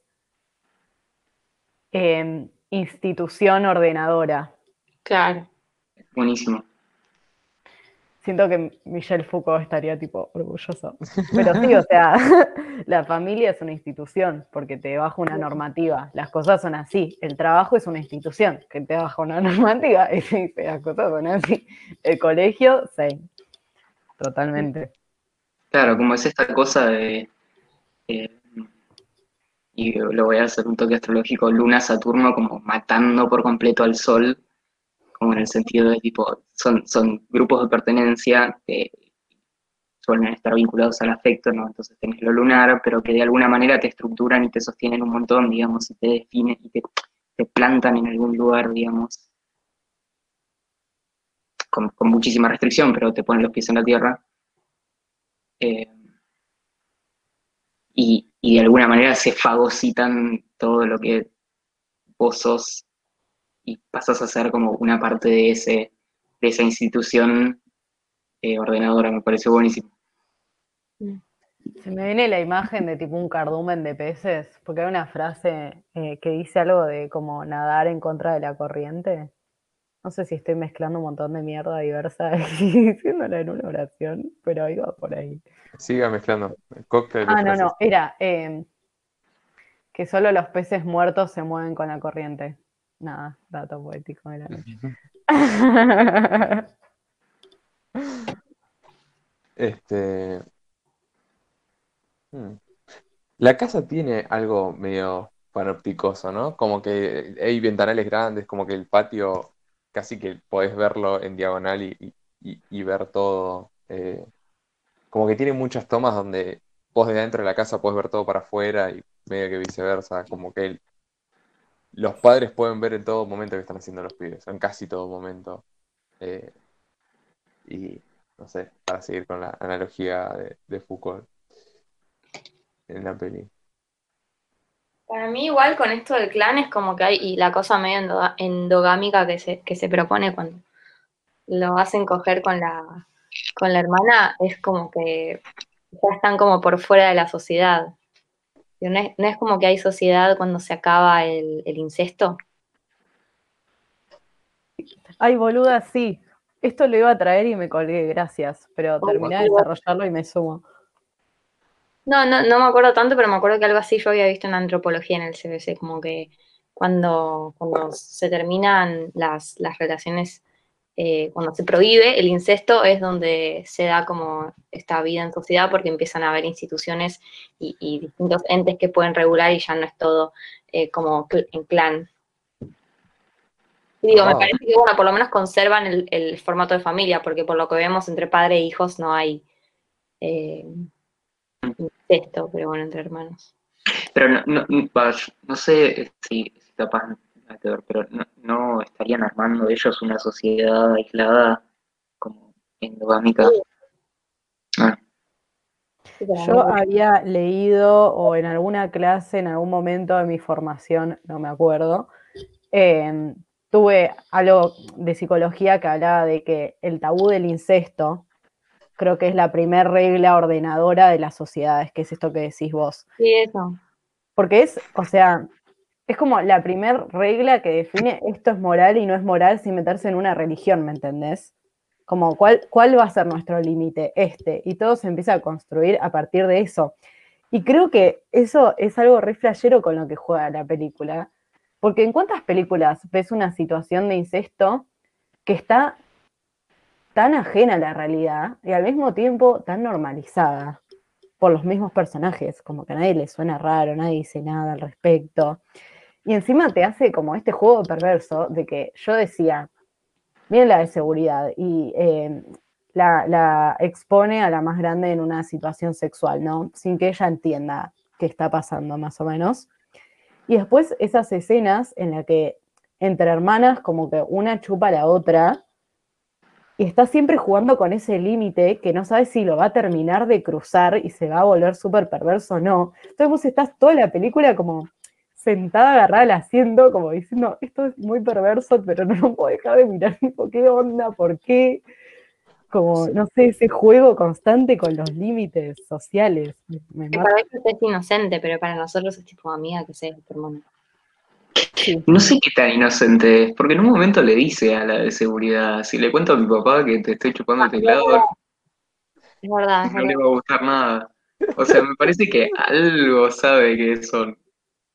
eh, institución ordenadora. Claro. Buenísimo. Siento que Michel Foucault estaría tipo orgulloso. Pero sí, o sea, la familia es una institución porque te baja una normativa. Las cosas son así. El trabajo es una institución que te baja una normativa y dice las cosas son así. El colegio, sí. Totalmente. Claro, como es esta cosa de. eh, y lo voy a hacer un toque astrológico, Luna-Saturno como matando por completo al Sol, como en el sentido de tipo, son, son grupos de pertenencia que suelen estar vinculados al afecto, ¿no? Entonces tenés lo lunar, pero que de alguna manera te estructuran y te sostienen un montón, digamos, y te definen y te, te plantan en algún lugar, digamos, con, muchísima restricción, pero te ponen los pies en la tierra. Eh, y, y de alguna manera se fagocitan todo lo que vos sos y pasas a ser como una parte de, ese, de esa institución eh, ordenadora, me pareció buenísimo. Se me viene la imagen de tipo un cardumen de peces, porque hay una frase eh, que dice algo de como nadar en contra de la corriente. No sé si estoy mezclando un montón de mierda diversa y diciéndola en una oración, pero iba por ahí. Siga mezclando. El cóctel Ah, no, frases. no, era eh, que solo los peces muertos se mueven con la corriente. Nada, dato poético de la noche. Este. hmm. La casa tiene algo medio panopticoso, ¿no? Como que hay ventanales grandes, como que el patio casi que podés verlo en diagonal y, y- ver todo. eh, como que tiene muchas tomas donde vos desde dentro de la casa podés ver todo para afuera y medio que viceversa. Como que el- los padres pueden ver en todo momento que están haciendo los pibes, en casi todo momento. Eh, y no sé, para seguir con la analogía de, Foucault en la peli. Para mí igual con esto del clan es como que hay, y la cosa medio endo- endogámica que se, que se propone cuando lo hacen coger con la, con la hermana, es como que ya están como por fuera de la sociedad. No es, no es como que hay sociedad cuando se acaba el, el incesto. Ay, boluda, sí. Esto lo iba a traer y me colgué, gracias. Pero terminé de desarrollarlo y me sumo. No, no, no me acuerdo tanto, pero me acuerdo que algo así yo había visto en antropología en el CBC, como que cuando, cuando se terminan las, las relaciones, eh, cuando se prohíbe el incesto, es donde se da como esta vida en sociedad, porque empiezan a haber instituciones y, y distintos entes que pueden regular y ya no es todo eh, como cl- en clan. Y digo, me Wow. parece que, bueno, por lo menos conservan el, el formato de familia, porque por lo que vemos entre padre e hijos no hay eh, incesto, pero bueno, entre hermanos. Pero no, no, no, sé si, si capaz nada que ver, pero no, no estarían armando ellos una sociedad aislada como endogámica. Ah, Yo había leído o en alguna clase, en algún momento de mi formación, no me acuerdo, eh, tuve algo de psicología que hablaba de que el tabú del incesto creo que es la primer regla ordenadora de las sociedades, que es esto que decís vos. Sí, eso. Porque es, o sea, es como la primer regla que define esto es moral y no es moral sin meterse en una religión, ¿me entendés? Como cuál, cuál va a ser nuestro límite, este, y todo se empieza a construir a partir de eso. Y creo que eso es algo re flashero con lo que juega la película. Porque en cuántas películas ves una situación de incesto que está tan ajena a la realidad y al mismo tiempo tan normalizada por los mismos personajes, como que a nadie le suena raro, nadie dice nada al respecto. Y encima te hace como este juego perverso de que yo decía, miren la de seguridad, y eh, la, la expone a la más grande en una situación sexual, ¿no? Sin que ella entienda qué está pasando, más o menos. Y después esas escenas en las que entre hermanas como que una chupa a la otra y está siempre jugando con ese límite que no sabes si lo va a terminar de cruzar y se va a volver súper perverso o no. Entonces vos estás toda la película como sentada agarrada al asiento, como diciendo, esto es muy perverso, pero no lo puedo dejar de mirar, tipo, ¿qué onda? ¿Por qué? Como, no sé, ese juego constante con los límites sociales. Me, Que para ellos es inocente, pero para nosotros es tipo amiga que sé, hermano. No sé qué tan inocente es, porque en un momento le dice a la de seguridad, si le cuento a mi papá que te estoy chupando el teclado, Es verdad, es no le va a gustar nada. O sea, me parece que algo sabe que son.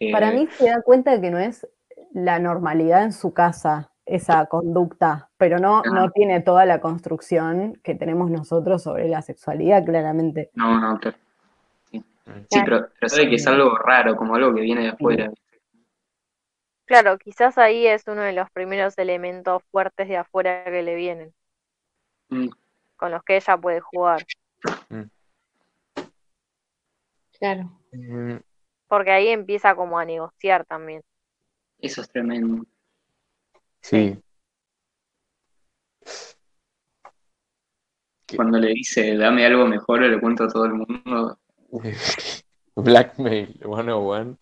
Eh, Para mí se da cuenta de que no es la normalidad en su casa esa conducta, pero no, no Ah. tiene toda la construcción que tenemos nosotros sobre la sexualidad, claramente. No, no, claro. Sí, Mm. Pero, pero sabe que es algo raro, como algo que viene de afuera. Claro, quizás ahí es uno de los primeros elementos fuertes de afuera que le vienen, Mm, con los que ella puede jugar. Claro. Porque ahí empieza como a negociar también. Eso es tremendo. Sí. ¿Qué? Cuando le dice, dame algo mejor, le cuento a todo el mundo. Blackmail 101.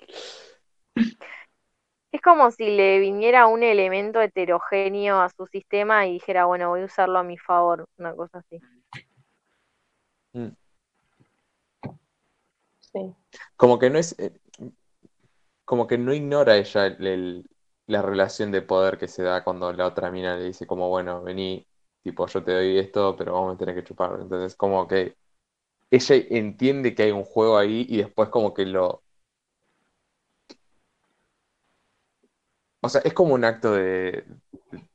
Es como si le viniera un elemento heterogéneo a su sistema y dijera, bueno, voy a usarlo a mi favor, una cosa así. Mm. Sí. Como que no es. eh, Como que no ignora ella el- la relación de poder que se da cuando la otra mina le dice, como, bueno, vení, tipo, yo te doy esto, pero vamos a tener que chupar. Entonces, como que ella entiende que hay un juego ahí y después, como que lo. O sea, es como un acto de,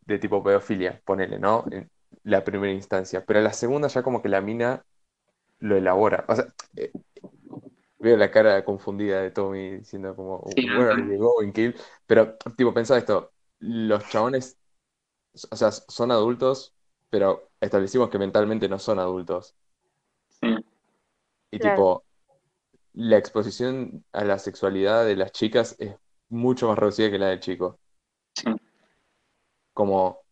de tipo pedofilia, ponele, ¿no? En la primera instancia. Pero la segunda, ya como que la mina lo elabora. O sea, eh, veo la cara confundida de Tommy diciendo como, Sí, no, where are you going, Kill? Pero, tipo, pensá esto, los chabones, o sea, son adultos, pero establecimos que mentalmente no son adultos. Sí. Y Claro. tipo, la exposición a la sexualidad de las chicas es mucho más reducida que la del chico. Sí. Como,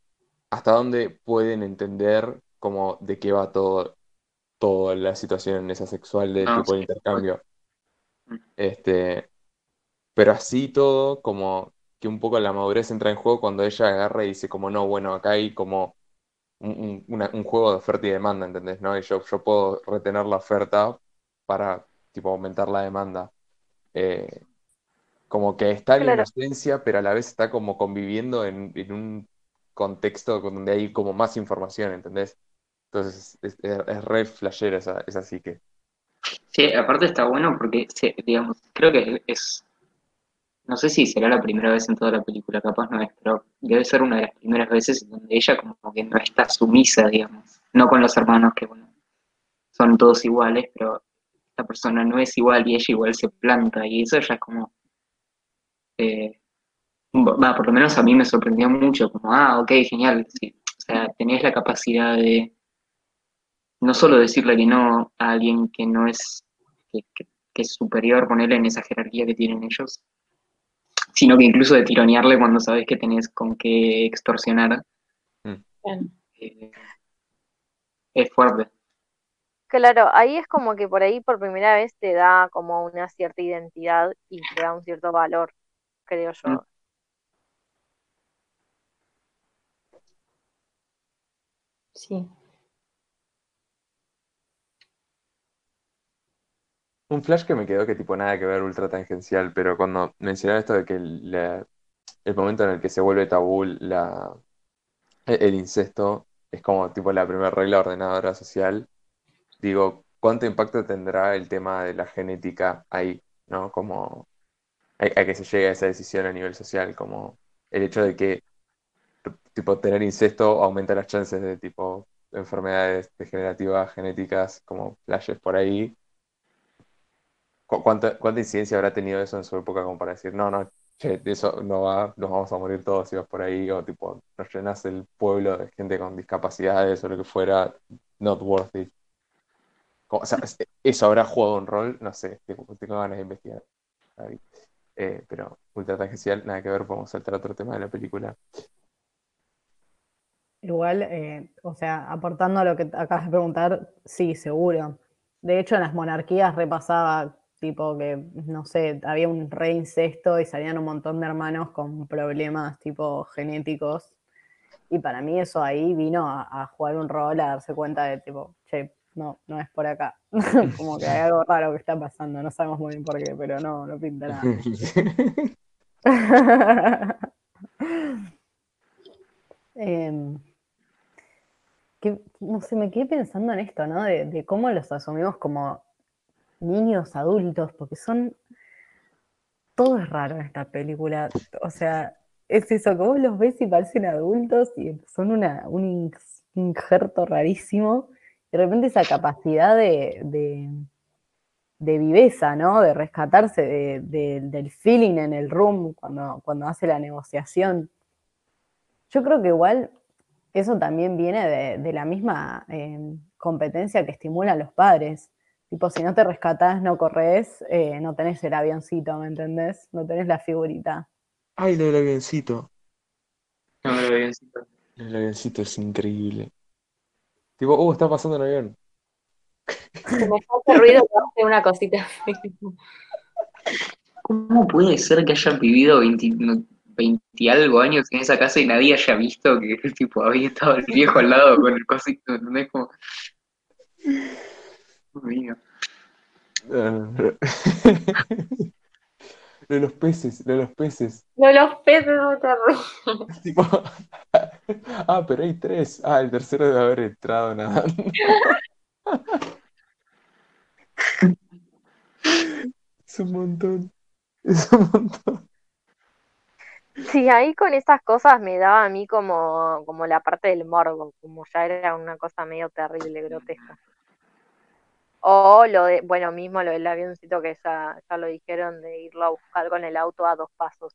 hasta dónde pueden entender como de qué va todo, toda la situación en esa sexual del No, tipo de sí. intercambio. Este, pero así todo, como que un poco la madurez entra en juego cuando ella agarra y dice como, no, bueno, acá hay como un, un- una- un juego de oferta y demanda, ¿entendés? ¿No? Y yo, yo puedo retener la oferta para, tipo, aumentar la demanda. Eh, como que está en la inocencia, pero a la vez está como conviviendo en, en un contexto donde hay como más información, ¿entendés? Entonces es, es, es re flashera esa, esa psique. Sí, aparte está bueno porque, digamos, creo que es, no sé si será la primera vez en toda la película, capaz no es, pero debe ser una de las primeras veces en donde ella como que no está sumisa, digamos, no con los hermanos que, bueno, son todos iguales, pero esta persona no es igual y ella igual se planta y eso ya es como, eh, va, por lo menos a mí me sorprendió mucho, como, ah, ok, genial, o sea, tenés la capacidad de no solo decirle que no a alguien que no es, que, que- que es superior, ponerle en esa jerarquía que tienen ellos, sino que incluso de tironearle cuando sabes que tenés con qué extorsionar, Claro. eh, es fuerte. Claro, ahí es como que por ahí por primera vez te da como una cierta identidad y te da un cierto valor, creo yo. Mm. Sí. Un flash que me quedó que tipo nada que ver, ultra tangencial, pero cuando mencionaron esto de que la- el momento en el que se vuelve tabú la, el el incesto es como tipo la primera regla ordenadora social, digo, ¿cuánto impacto tendrá el tema de la genética ahí, ¿no? Como a, a que se llegue a esa decisión a nivel social, como el hecho de que tipo tener incesto aumenta las chances de tipo enfermedades degenerativas genéticas como flashes por ahí. ¿Cu- ¿Cuánta, incidencia habrá tenido eso en su época como para decir, no, no, che, eso no va, nos vamos a morir todos si vas por ahí, o tipo, nos llenas el pueblo de gente con discapacidades o lo que fuera, not worth it. O sea, es- eso habrá jugado un rol, no sé, tipo, tengo ganas de investigar. Eh, pero ultra tangencial, nada que ver, podemos saltar a otro tema de la película. Igual, eh, o sea, aportando a lo que acabas de preguntar, sí, seguro. De hecho, en las monarquías repasaba, tipo que, no sé, había un rey incesto y salían un montón de hermanos con problemas tipo genéticos. Y para mí eso ahí vino a, a jugar un rol, a darse cuenta de tipo, che, no, no es por acá. Como que hay algo raro que está pasando, no sabemos muy bien por qué, pero no, no pinta nada. Em, que, no sé, me quedé pensando en esto, ¿no? De, de cómo los asumimos como niños adultos, porque son. Todo es raro en esta película. O sea, es eso, que vos los ves y parecen adultos y son un injerto rarísimo. De repente esa capacidad de, de, viveza, ¿no? De rescatarse de- de- del feeling en el room cuando, cuando hace la negociación. Yo creo que igual eso también viene de, la misma eh, competencia que estimulan los padres. Tipo, si no te rescatás, no corres, eh, no tenés el avioncito, ¿me entendés? No tenés la figurita. Ay, lo del avioncito. No visto. Lo del avioncito es increíble. Tipo, uh, está pasando un avión. Se me hace ruido hace una cosita. ¿Cómo puede ser que hayan vivido 20, no, 20 y algo años en esa casa y nadie haya visto que tipo había estado el viejo al lado con el cosito? ¿Entendés? Como... Mío. Lo de los peces, lo de los peces. No, los peces no te. Tipo, ah, pero hay tres. Ah, el tercero debe haber entrado nadando. Es un montón. Es un montón. Sí, ahí con esas cosas me daba a mí como, como la parte del morbo, como ya era una cosa medio terrible, grotesca. O lo de, bueno, mismo lo del avioncito que ya, ya lo dijeron de irlo a buscar con el auto a dos pasos.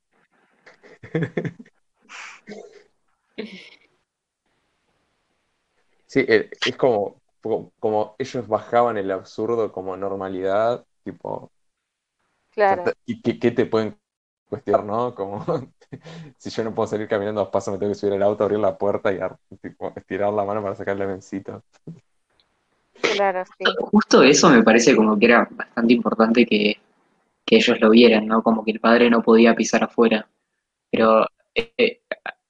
Sí, eh, es como, como, ellos bajaban el absurdo como normalidad, tipo, Claro, ¿qué, qué- qué te pueden cuestionar, no? Como, si yo no puedo salir caminando dos pasos, me tengo que subir al auto, abrir la puerta y tipo, estirar la mano para sacar el avioncito. Claro, sí. Justo eso me parece como que era bastante importante que, que ellos lo vieran, ¿no? Como que el padre no podía pisar afuera. Pero eh, eh,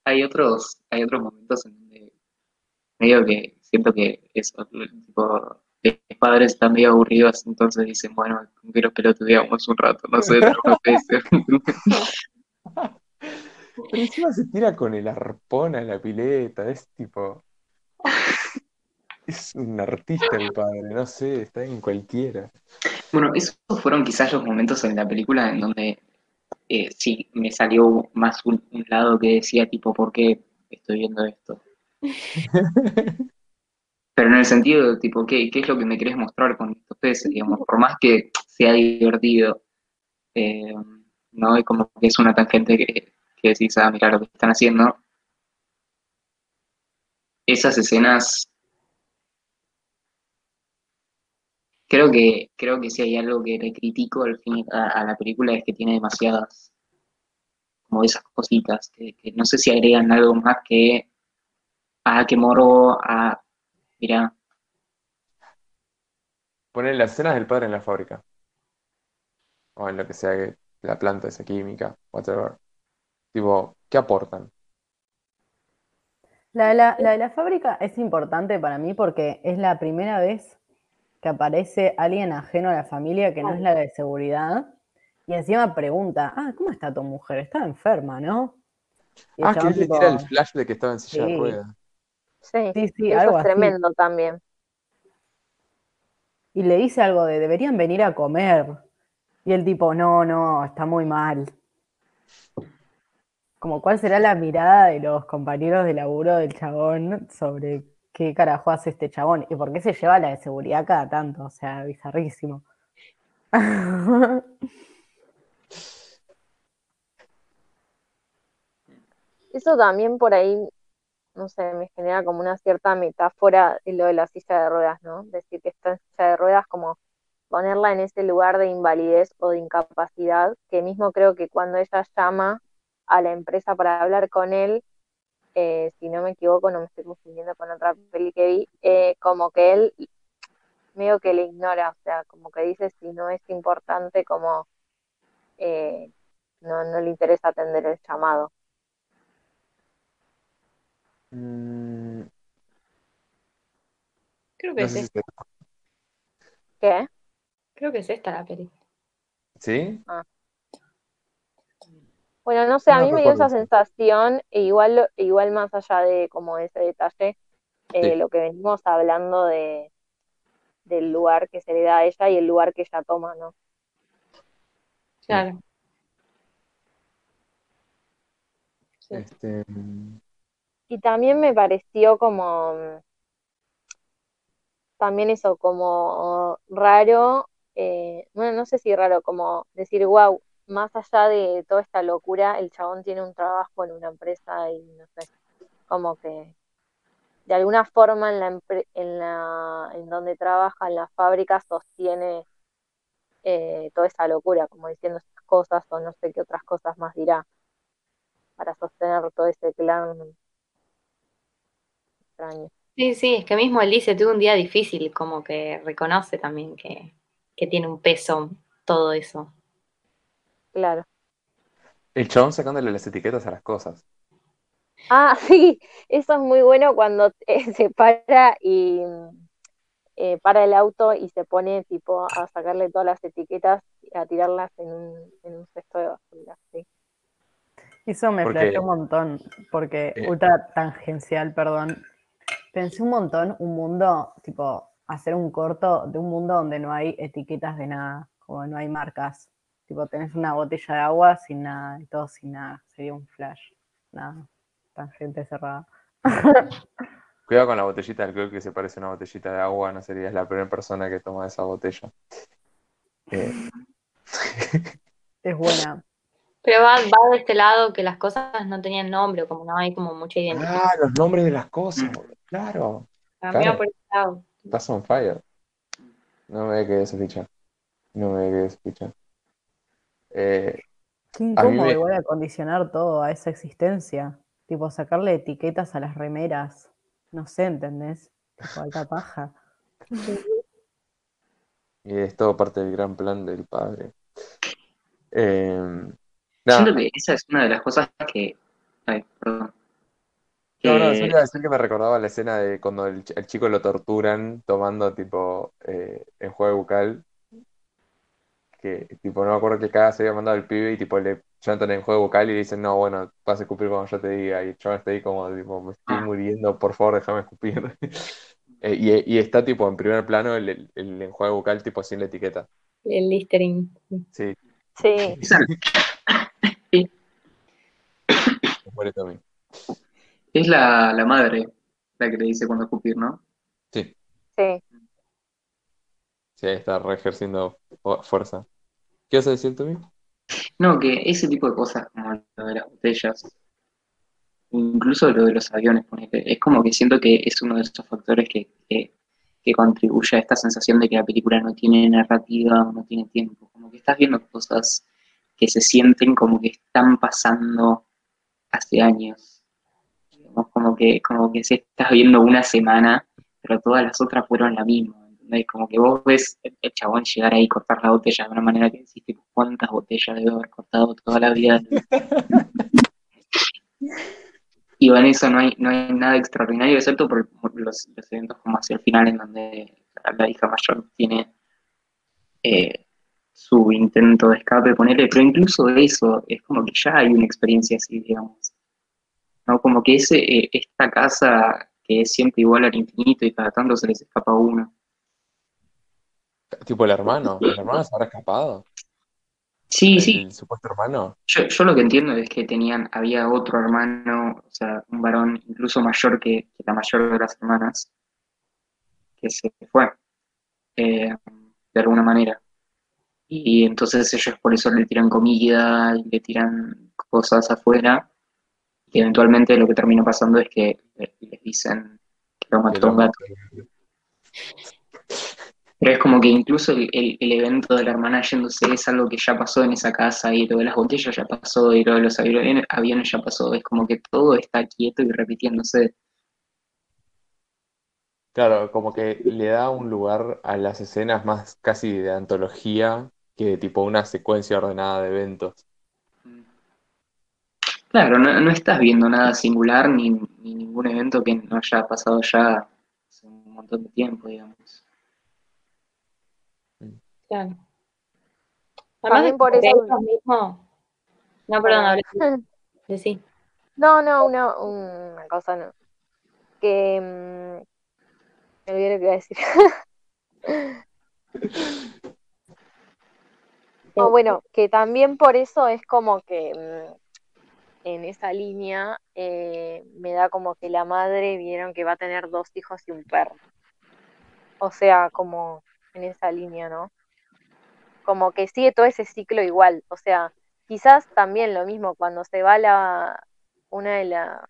hay otros, hay otros momentos en donde medio que siento que eso, tipo, los padres están medio aburridos, entonces dicen, bueno, con que los pelotudeamos un rato, no sé. Pero encima se tira con el arpón a la pileta, es tipo. Es un artista el padre, no sé, está en cualquiera. Bueno, esos fueron quizás los momentos en la película en donde eh, sí me salió más un, un lado que decía tipo, ¿por qué estoy viendo esto? Pero en el sentido de tipo, ¿qué, qué es lo que me querés mostrar con estos peces? Digamos, por más que sea divertido, eh, no es como que es una tangente que, que decís, ah, mira lo que están haciendo. Esas escenas Creo que, creo que si hay algo que le critico al fin a, a la película es que tiene demasiadas como esas cositas, que, que no sé si agregan algo más que ah, que moro, ah, mira, Ponen las escenas del padre en la fábrica. O en lo que sea que la planta esa química, whatever. Tipo, ¿qué aportan? La de la, la de la fábrica es importante para mí porque es la primera vez que aparece alguien ajeno a la familia que no es la de seguridad. Y encima pregunta, ah, ¿cómo está tu mujer? Estaba enferma, ¿no? Y Ah, que él le tira el flash de que estaba en silla de ruedas. Sí, Sí, sí, eso algo es así. tremendo también. Y le dice algo de, deberían venir a comer. Y el tipo, no, no, está muy mal. Como cuál será la mirada de los compañeros de laburo del chabón sobre qué carajo hace este chabón y por qué se lleva la de seguridad cada tanto. O sea, bizarrísimo. Eso también por ahí, no sé, me genera como una cierta metáfora de lo de la silla de ruedas, ¿no? Decir que está en silla de ruedas como ponerla en ese lugar de invalidez o de incapacidad, que mismo creo que cuando ella llama a la empresa para hablar con él, eh, si no me equivoco, no me estoy confundiendo con otra peli que vi, eh, como que él medio que le ignora, o sea, como que dice si no es importante, como eh, no, no le interesa atender el llamado. Mm, Creo que no es si esta, ¿Qué? creo que es esta la peli. ¿Sí? Bueno, no sé, a No mí me dio esa sensación, e igual, igual más allá de como ese detalle, eh, Sí. lo que venimos hablando de, del lugar que se le da a ella y el lugar que ella toma, ¿no? Claro. Sí. Este, Y también me pareció como, también eso, como raro, eh, bueno, no sé si raro, como decir, wow, más allá de toda esta locura, el chabón tiene un trabajo en una empresa y no sé, como que de alguna forma en la, en la, en donde trabaja, en la fábrica, sostiene eh, toda esa locura, como diciendo esas cosas o no sé qué otras cosas más dirá, para sostener todo ese clan extraño. Sí, sí, es que mismo él dice, tuve un día difícil, como que reconoce también que, que tiene un peso todo eso. Claro. el chabón sacándole las etiquetas a las cosas. Ah, sí, eso es muy bueno cuando eh, se para y eh, para el auto y se pone tipo a sacarle todas las etiquetas y a tirarlas en un, en un cesto de basura. Sí. Eso me flasheó un montón, porque Eh. ultra tangencial, perdón. Pensé un montón, un mundo, tipo, hacer un corto de un mundo donde no hay etiquetas de nada, como no hay marcas. Tipo, tenés una botella de agua sin nada, y todo sin nada. Sería un flash. Nada, tangente cerrada. Cuidado con la botellita de alcohol que se parece a una botellita de agua, no serías la primera persona que toma esa botella. Eh, Es buena. Pero va, va de este lado que las cosas no tenían nombre, como no hay como mucha identidad. ah, los nombres de las cosas, claro. Va claro. por ese lado. Estás on fire. No me quedé esa ficha. No me quedé esa ficha. Eh, Qué incómodo me- igual acondicionar todo a esa existencia. Tipo, sacarle etiquetas a las remeras. No sé, ¿entendés? Tipo, alta paja. y es todo parte del gran plan del padre. Eh, siento que esa es una de las cosas que, ay, perdón, No, no, yo iba a decir que me recordaba la escena de cuando el, ch- el chico lo torturan tomando tipo eh, en juego bucal. Que tipo, no me acuerdo qué caga se había mandado el pibe y tipo le llantan en juego bucal y le dicen, no, bueno, vas a escupir cuando yo te diga. Y el chaval está ahí como, tipo, me estoy Ah. muriendo, por favor, déjame escupir. Eh, y, y está tipo en primer plano el, el, el enjuague bucal tipo sin la etiqueta. El Listerine. Sí, Sí, Tommy. es la, la madre la que le dice cuando escupir, ¿no? Sí, sí. sí, ahí está re ejerciendo fu- fuerza. ¿Qué vas a decir, Tommy? No, que ese tipo de cosas como lo de las botellas, incluso lo de los aviones, es como que siento que es uno de esos factores que, contribuye a esta sensación de que la película no tiene narrativa no tiene tiempo. Como que estás viendo cosas que se sienten como que están pasando hace años. Como que, como que se estás viendo una semana, pero todas las otras fueron la misma. Como que vos ves el, el chabón llegar ahí y cortar la botella de una manera que decís, tipo, ¿cuántas botellas debe haber cortado toda la vida? Y en eso no hay, no hay nada extraordinario, excepto por, por los, los eventos como hacia el final, en donde la hija mayor tiene eh, su intento de escape, ponerle, pero incluso eso, es como que ya hay una experiencia así, digamos. ¿No? Como que ese, eh, esta casa que es siempre igual al infinito y cada tanto se les escapa uno. Tipo el hermano. ¿El hermano se habrá escapado? Sí, ¿El, sí, el supuesto hermano? Yo, yo lo que entiendo es que tenían, había otro hermano, o sea, un varón incluso mayor que, que la mayor de las hermanas, que se fue, eh, de alguna manera. Y entonces ellos por eso le tiran comida y le tiran cosas afuera, y eventualmente lo que termina pasando es que le- les dicen que lo mató un gato. Pero es como que incluso el, el- el evento de la hermana yéndose es algo que ya pasó en esa casa y lo de las botellas ya pasó y lo de los aviones, aviones ya pasó. Es como que todo está quieto y repitiéndose. Claro, como que le da un lugar a las escenas más casi de antología que de tipo una secuencia ordenada de eventos. Claro, no, no estás viendo nada singular ni, ni ningún evento que no haya pasado ya hace un montón de tiempo, digamos. Claro. También por eso- ellos mismos- No, perdón, hablé. Decí. No, no, una, una cosa no. Que mm, me olvidé lo que iba a decir. No, bueno, que también por eso es como que mm, en esa línea eh, me da como que la madre vieron que va a tener dos hijos y un perro. O sea, como en esa línea, ¿no? Como que sigue todo ese ciclo igual. O sea, quizás también lo mismo cuando se va la una de la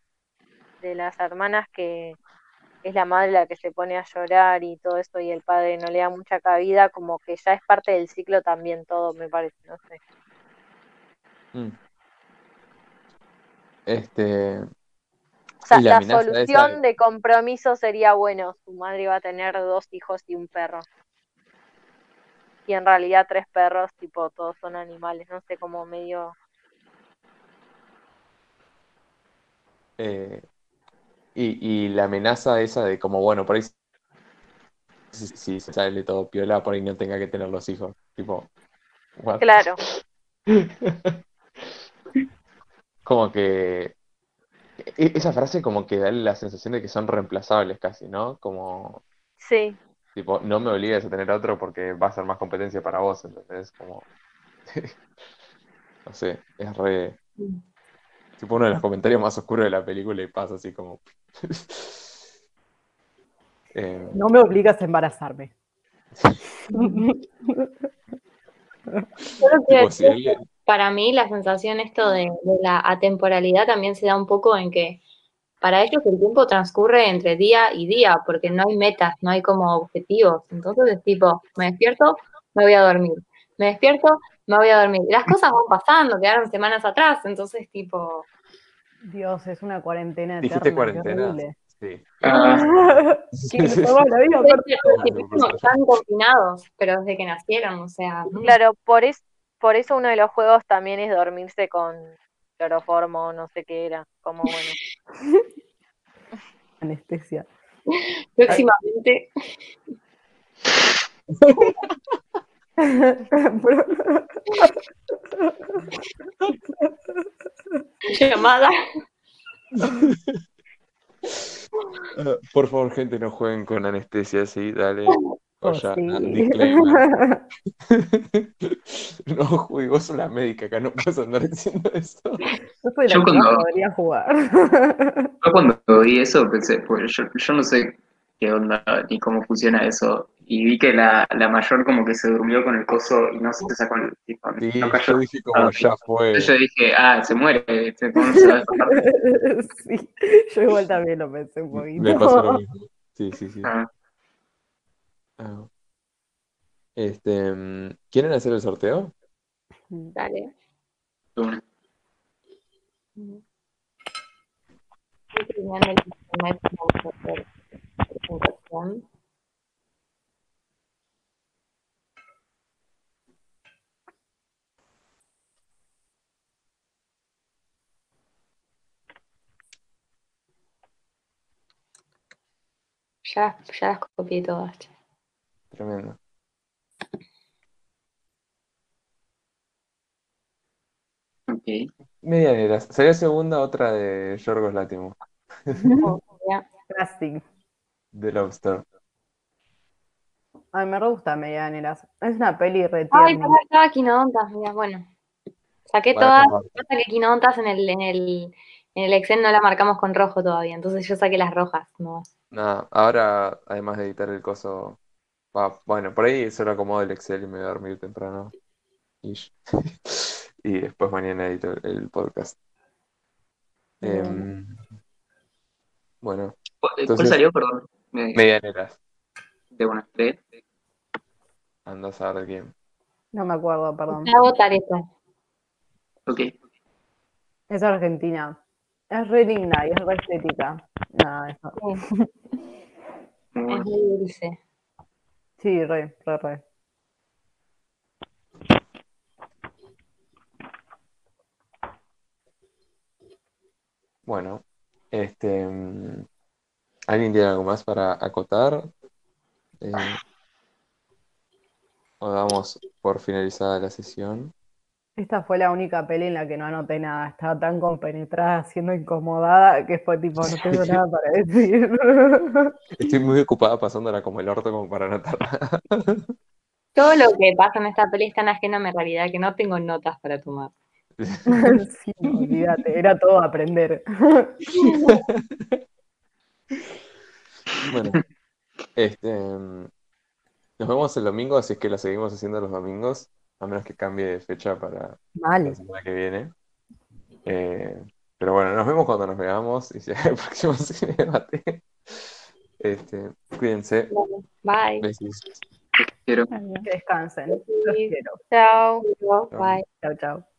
de las hermanas que es la madre la que se pone a llorar y todo eso y el padre no le da mucha cabida, como que ya es parte del ciclo también todo, me parece, no sé. Mm. Este, O sea, la la, amenaza esa solución de- compromiso sería, bueno, su madre va a tener dos hijos y un perro. Y en realidad tres perros, tipo, todos son animales, no sé, como medio... eh, y, y la amenaza esa de como, bueno, por ahí si, si se sale todo piola, por ahí no tenga que tener los hijos. Tipo, what? Claro, Como que e- esa frase como que da la sensación de que son reemplazables casi, ¿no? Como, sí, tipo, no me obligues a tener otro porque va a ser más competencia para vos, entonces como, no sé, es re, tipo uno de los comentarios más oscuros de la película y pasa así como... Eh, No me obligas a embarazarme. Que para mí la sensación esto de, de la atemporalidad también se da un poco en que para ellos el tiempo transcurre entre día y día, porque no hay metas, no hay como objetivos. Entonces es tipo, me despierto, me voy a dormir. Me despierto, me voy a dormir. Las cosas van pasando, quedaron semanas atrás, entonces tipo, Dios, es una cuarentena ¿Dijiste eterna, cuarentena? Sí. Ah, Que están confinados, pero desde que nacieron, o sea, claro, por, es, por eso uno de los juegos también es dormirse con cloroformo, no sé qué era, como bueno. Anestesia. próximamente llamada. Ah, Por favor, gente, no jueguen con anestesia, sí, dale. Oh, O ya, sí. ah, disclaimer. No jugué, vos sos la médica acá, no puedes andar diciendo eso. Yo soy la Yo que más cuando- podría jugar. Yo cuando vi eso pensé, pues yo, yo no sé qué onda ni cómo funciona eso. Y vi que la, la mayor como que se durmió con el coso y no se sacó el tipo, Sí, no cayó. yo dije como ya fue. Entonces yo dije, ah, se muere, este, ¿cómo no se va a despertar? Sí, yo igual también lo pensé un poquito. Me pasó lo mismo. Sí, sí, sí. Ah, Ah. Este, mm, ¿quieren hacer el sorteo? Dale. Ya, ya las copié todas. Tremendo. Ok. Medianeras. Sería segunda otra de Yorgos Látimos, Ya. Casting. de Lobster. Ay, me re gusta Medianeras. Es una peli re Ay, tierna. pará, estaba Quinodontas, mira, bueno. Saqué Bueno, todas, pasa que Quinodontas en el, en el, en el Excel no la marcamos con rojo todavía, entonces yo saqué las rojas, no. Nada, ahora, además de editar el coso, va, bueno, por ahí solo acomodo el Excel y me voy a dormir temprano. Ish. Y después mañana edito el, podcast. Em, bueno, ¿Cuál Entonces- salió, perdón? Me- medianeras. de una de Anda a saber de quién. No me acuerdo, perdón. Voy a votar esta. Ok. Es argentina. Es re linda y es re estética. Nada, eso. Sí, es muy dulce. Sí, re, re, re. Bueno, este, mm, ¿alguien tiene algo más para acotar? Eh, o damos por finalizada la sesión. Esta fue la única peli en la que no anoté nada. Estaba tan compenetrada, siendo incomodada, que fue tipo, no tengo nada para decir. Estoy muy ocupada pasándola como el orto como para anotar. Todo lo que pasa en esta peli es tan ajeno a mi realidad que no tengo notas para tomar. Sí, olvídate, era todo aprender. Bueno, este, nos vemos el domingo, así es que la seguimos haciendo los domingos, a menos que cambie de fecha para la semana que viene. Eh, pero bueno, nos vemos cuando nos veamos y si hay el próximo cine debate. Este, cuídense. Bye. Besos. Quiero. Que descansen. Los quiero. Chao. Bye. Chao, chao.